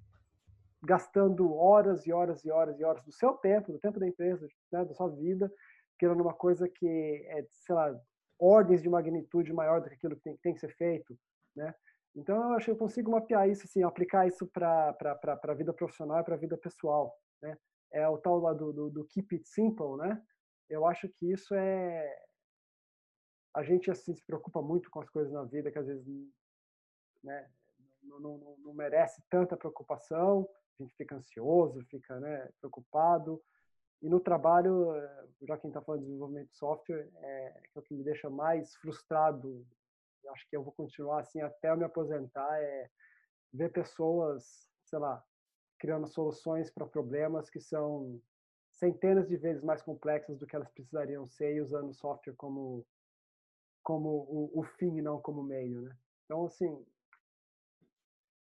gastando horas e horas e horas e horas do seu tempo, do tempo da empresa, né, da sua vida, querendo uma coisa que é, sei lá, ordens de magnitude maior do que aquilo que tem, que, tem que ser feito, né? Então, eu acho que eu consigo mapear isso, assim, aplicar isso para a vida profissional e para a vida pessoal, né? É o tal lá do, do, do keep it simple, né? Eu acho que isso é... A gente, assim, se preocupa muito com as coisas na vida que às vezes né, não, não, não merece tanta preocupação, a gente fica ansioso, fica né, preocupado. E no trabalho, já quem está falando de desenvolvimento de software, é, é o que me deixa mais frustrado acho que eu vou continuar assim até eu me aposentar, é ver pessoas, sei lá, criando soluções para problemas que são centenas de vezes mais complexas do que elas precisariam ser e usando software como como o, o fim e não como meio, né? Então, assim,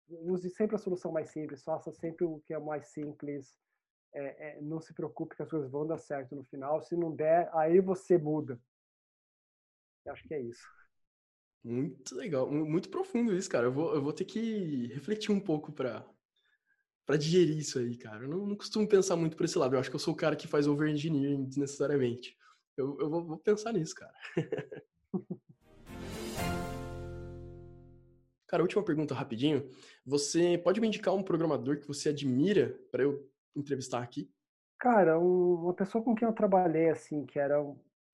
use sempre a solução mais simples, faça sempre o que é mais simples, é, é, não se preocupe que as coisas vão dar certo no final. Se não der, aí você muda. Eu acho que é isso. Muito legal, muito profundo isso, cara. Eu vou, eu vou ter que refletir um pouco para para digerir isso aí, cara. Eu não, não, costumo pensar muito por esse lado. Eu acho que eu sou o cara que faz over-engineering desnecessariamente. Eu, eu vou, vou pensar nisso, cara. <laughs> cara, última pergunta rapidinho. Você pode me indicar um programador que você admira para eu entrevistar aqui? Cara, uma pessoa com quem eu trabalhei, assim, que era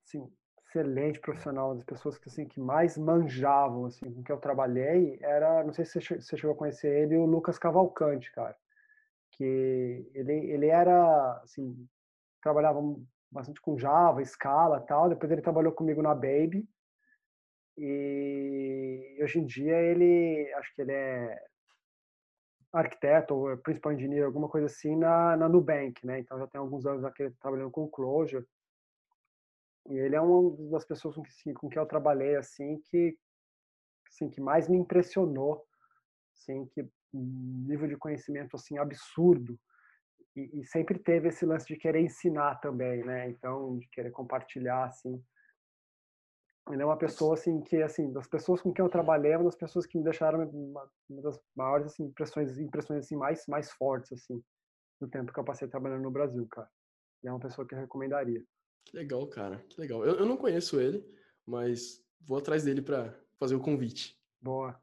assim, excelente profissional, uma das pessoas que assim que mais manjavam assim com que eu trabalhei era, não sei se você chegou a conhecer ele, o Lucas Cavalcante, cara. Que ele ele era assim, trabalhava bastante com Java, Scala, tal, depois ele trabalhou comigo na Baby. E hoje em dia ele, acho que ele é arquiteto ou principal engenheiro, alguma coisa assim na, na Nubank, né? Então já tem alguns anos aqui trabalhando com Clojure. E ele é uma das pessoas com que, com que eu trabalhei assim que assim, que mais me impressionou, assim, que nível de conhecimento assim absurdo. E, e, sempre teve esse lance de querer ensinar também, né? Então, de querer compartilhar assim. Ele é uma pessoa assim que assim, das pessoas com quem eu trabalhei, é uma das pessoas que me deixaram uma, uma das maiores assim, impressões, impressões assim mais mais fortes assim, no tempo que eu passei trabalhando no Brasil, cara. E é uma pessoa que eu recomendaria. Que legal, cara. Que legal. Eu, eu não conheço ele, mas vou atrás dele para fazer o convite. Boa.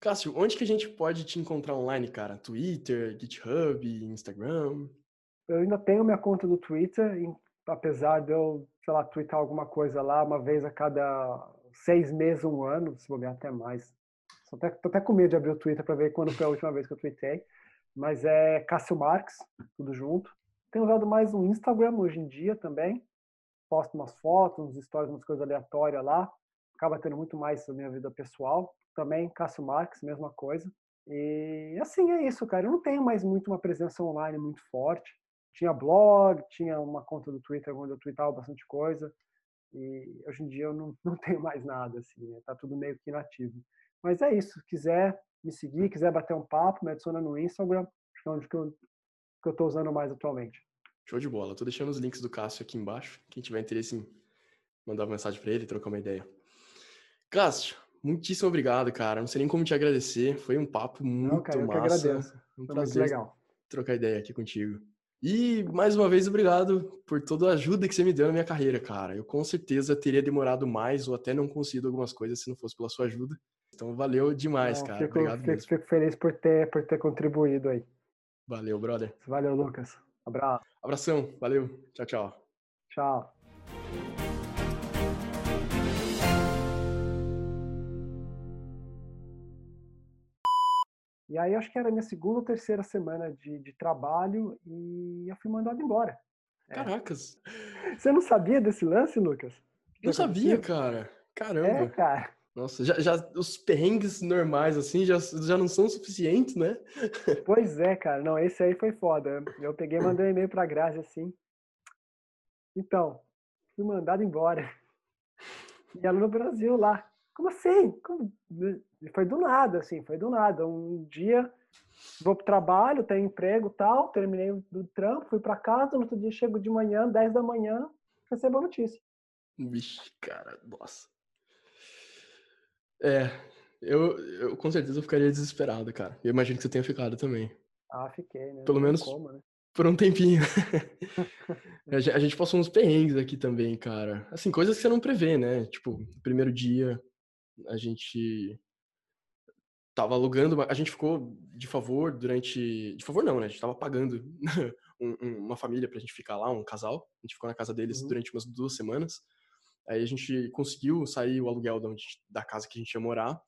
Cássio, onde que a gente pode te encontrar online, cara? Twitter, GitHub, Instagram? Eu ainda tenho minha conta do Twitter, apesar de eu, sei lá, twittar alguma coisa lá uma vez a cada seis meses, um ano, se bobear até mais. Tô até, tô até com medo de abrir o Twitter para ver quando foi a última vez que eu tweetei. Mas é Cássio Marques, tudo junto. Tenho usado mais o Instagram hoje em dia também posto umas fotos, uns stories, umas coisas aleatórias lá. Acaba tendo muito mais da minha vida pessoal. Também Cássio Marques, mesma coisa. E assim é isso, cara. Eu não tenho mais muito uma presença online muito forte. Tinha blog, tinha uma conta do Twitter onde eu tweetava bastante coisa. E hoje em dia eu não, <laughs> não tenho mais nada, assim, né? Tá tudo meio que inativo. Mas é isso. Se quiser me seguir, quiser bater um papo, me adiciona no Instagram, que é onde que eu, que eu tô usando mais atualmente. Show de bola. Tô deixando os links do Cássio aqui embaixo. Quem tiver interesse em mandar uma mensagem para ele, trocar uma ideia. Cássio, muitíssimo obrigado, cara. Não sei nem como te agradecer. Foi um papo muito Não, cara, eu massa. Que agradeço. Um Foi prazer legal. trocar ideia aqui contigo. E mais uma vez, obrigado por toda a ajuda que você me deu na minha carreira, cara. Eu com certeza teria demorado mais ou até não conseguido algumas coisas se não fosse pela sua ajuda. Então valeu demais, não, cara. Fico, obrigado fico, mesmo. Fico feliz por ter, por ter contribuído aí. Valeu, brother. Valeu, Lucas. Abraço. Abração. Valeu. Tchau, tchau. Tchau. E aí acho que era minha segunda ou terceira semana de, de trabalho e eu fui mandado embora. É. Caracas. É. <laughs> Você não sabia desse lance, Lucas? Não sabia, cara. Caramba. É, cara. Nossa, já, já os perrengues normais, assim, já, já não são suficientes, né? <laughs> Pois é, cara. Não, esse aí foi foda. Eu peguei e mandei um e-mail pra Grazi, assim. Então, fui mandado embora. <laughs> E ela no Brasil lá. Como assim? Como? Foi do nada, assim, foi do nada. Um dia vou pro trabalho, tenho emprego tal, terminei do trampo, fui para casa, no outro dia chego de manhã, 10 da manhã, recebo a notícia. Vixe, cara, nossa. É, eu, eu com certeza eu ficaria desesperado, cara. Eu imagino que você tenha ficado também. Ah, fiquei, né? Pelo menos né? por um tempinho. <laughs> a gente passou uns perrengues aqui também, cara. Assim, coisas que você não prevê, né? Tipo, primeiro dia a gente tava alugando, a gente ficou de favor durante. De favor, não, né? A gente tava pagando um, um, uma família pra gente ficar lá, um casal. A gente ficou na casa deles uhum. durante umas duas semanas. Aí a gente conseguiu sair o aluguel da, onde, da casa que a gente ia morar.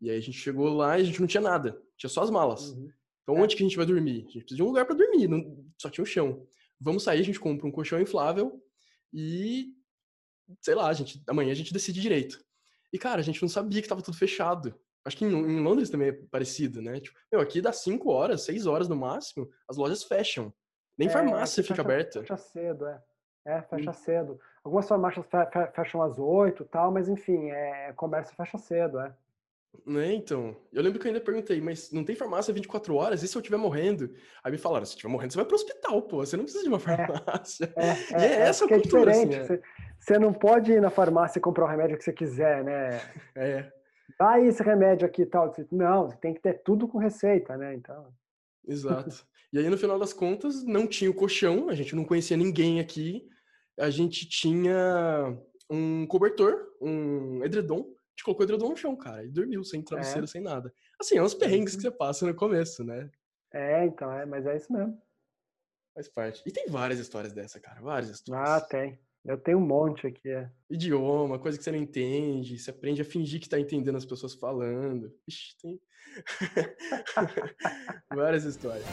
E aí a gente chegou lá e a gente não tinha nada. Tinha só as malas. Uhum. Então é. onde que a gente vai dormir? A gente precisa de um lugar para dormir, não, só tinha o chão. Vamos sair, a gente compra um colchão inflável e sei lá, a gente, amanhã a gente decide direito. E cara, a gente não sabia que tava tudo fechado. Acho que em, em Londres também é parecido, né? Tipo, meu, aqui dá 5 horas, 6 horas no máximo, as lojas fecham. Nem é, farmácia fica fecha, aberta. Fecha cedo, é. É, fecha hum. cedo. Algumas farmácias fecham às 8 e tal, mas enfim, é, comércio fecha cedo, é. Né, então. Eu lembro que eu ainda perguntei, mas não tem farmácia 24 horas? E se eu estiver morrendo? Aí me falaram, se estiver morrendo, você vai pro hospital, pô. Você não precisa de uma é, farmácia. É, é, e é, é essa a cultura, é. Assim, você, não pode ir na farmácia e comprar o remédio que você quiser, né? <laughs> É. Dá esse remédio aqui e tal. Não, você tem que ter tudo com receita, né? Então... Exato. <laughs> E aí, no final das contas, não tinha o colchão, a gente não conhecia ninguém aqui. A gente tinha um cobertor, um edredom, gente colocou o edredom no chão, cara, e dormiu, sem travesseiro, é. sem nada. Assim, é uns perrengues que você passa no começo, né? É, então, é, mas é isso mesmo. Faz parte. E tem várias histórias dessa, cara, várias histórias. Ah, tem. Eu tenho um monte aqui, é. Idioma, coisa que você não entende, você aprende a fingir que tá entendendo as pessoas falando. Ixi, tem <laughs> várias histórias.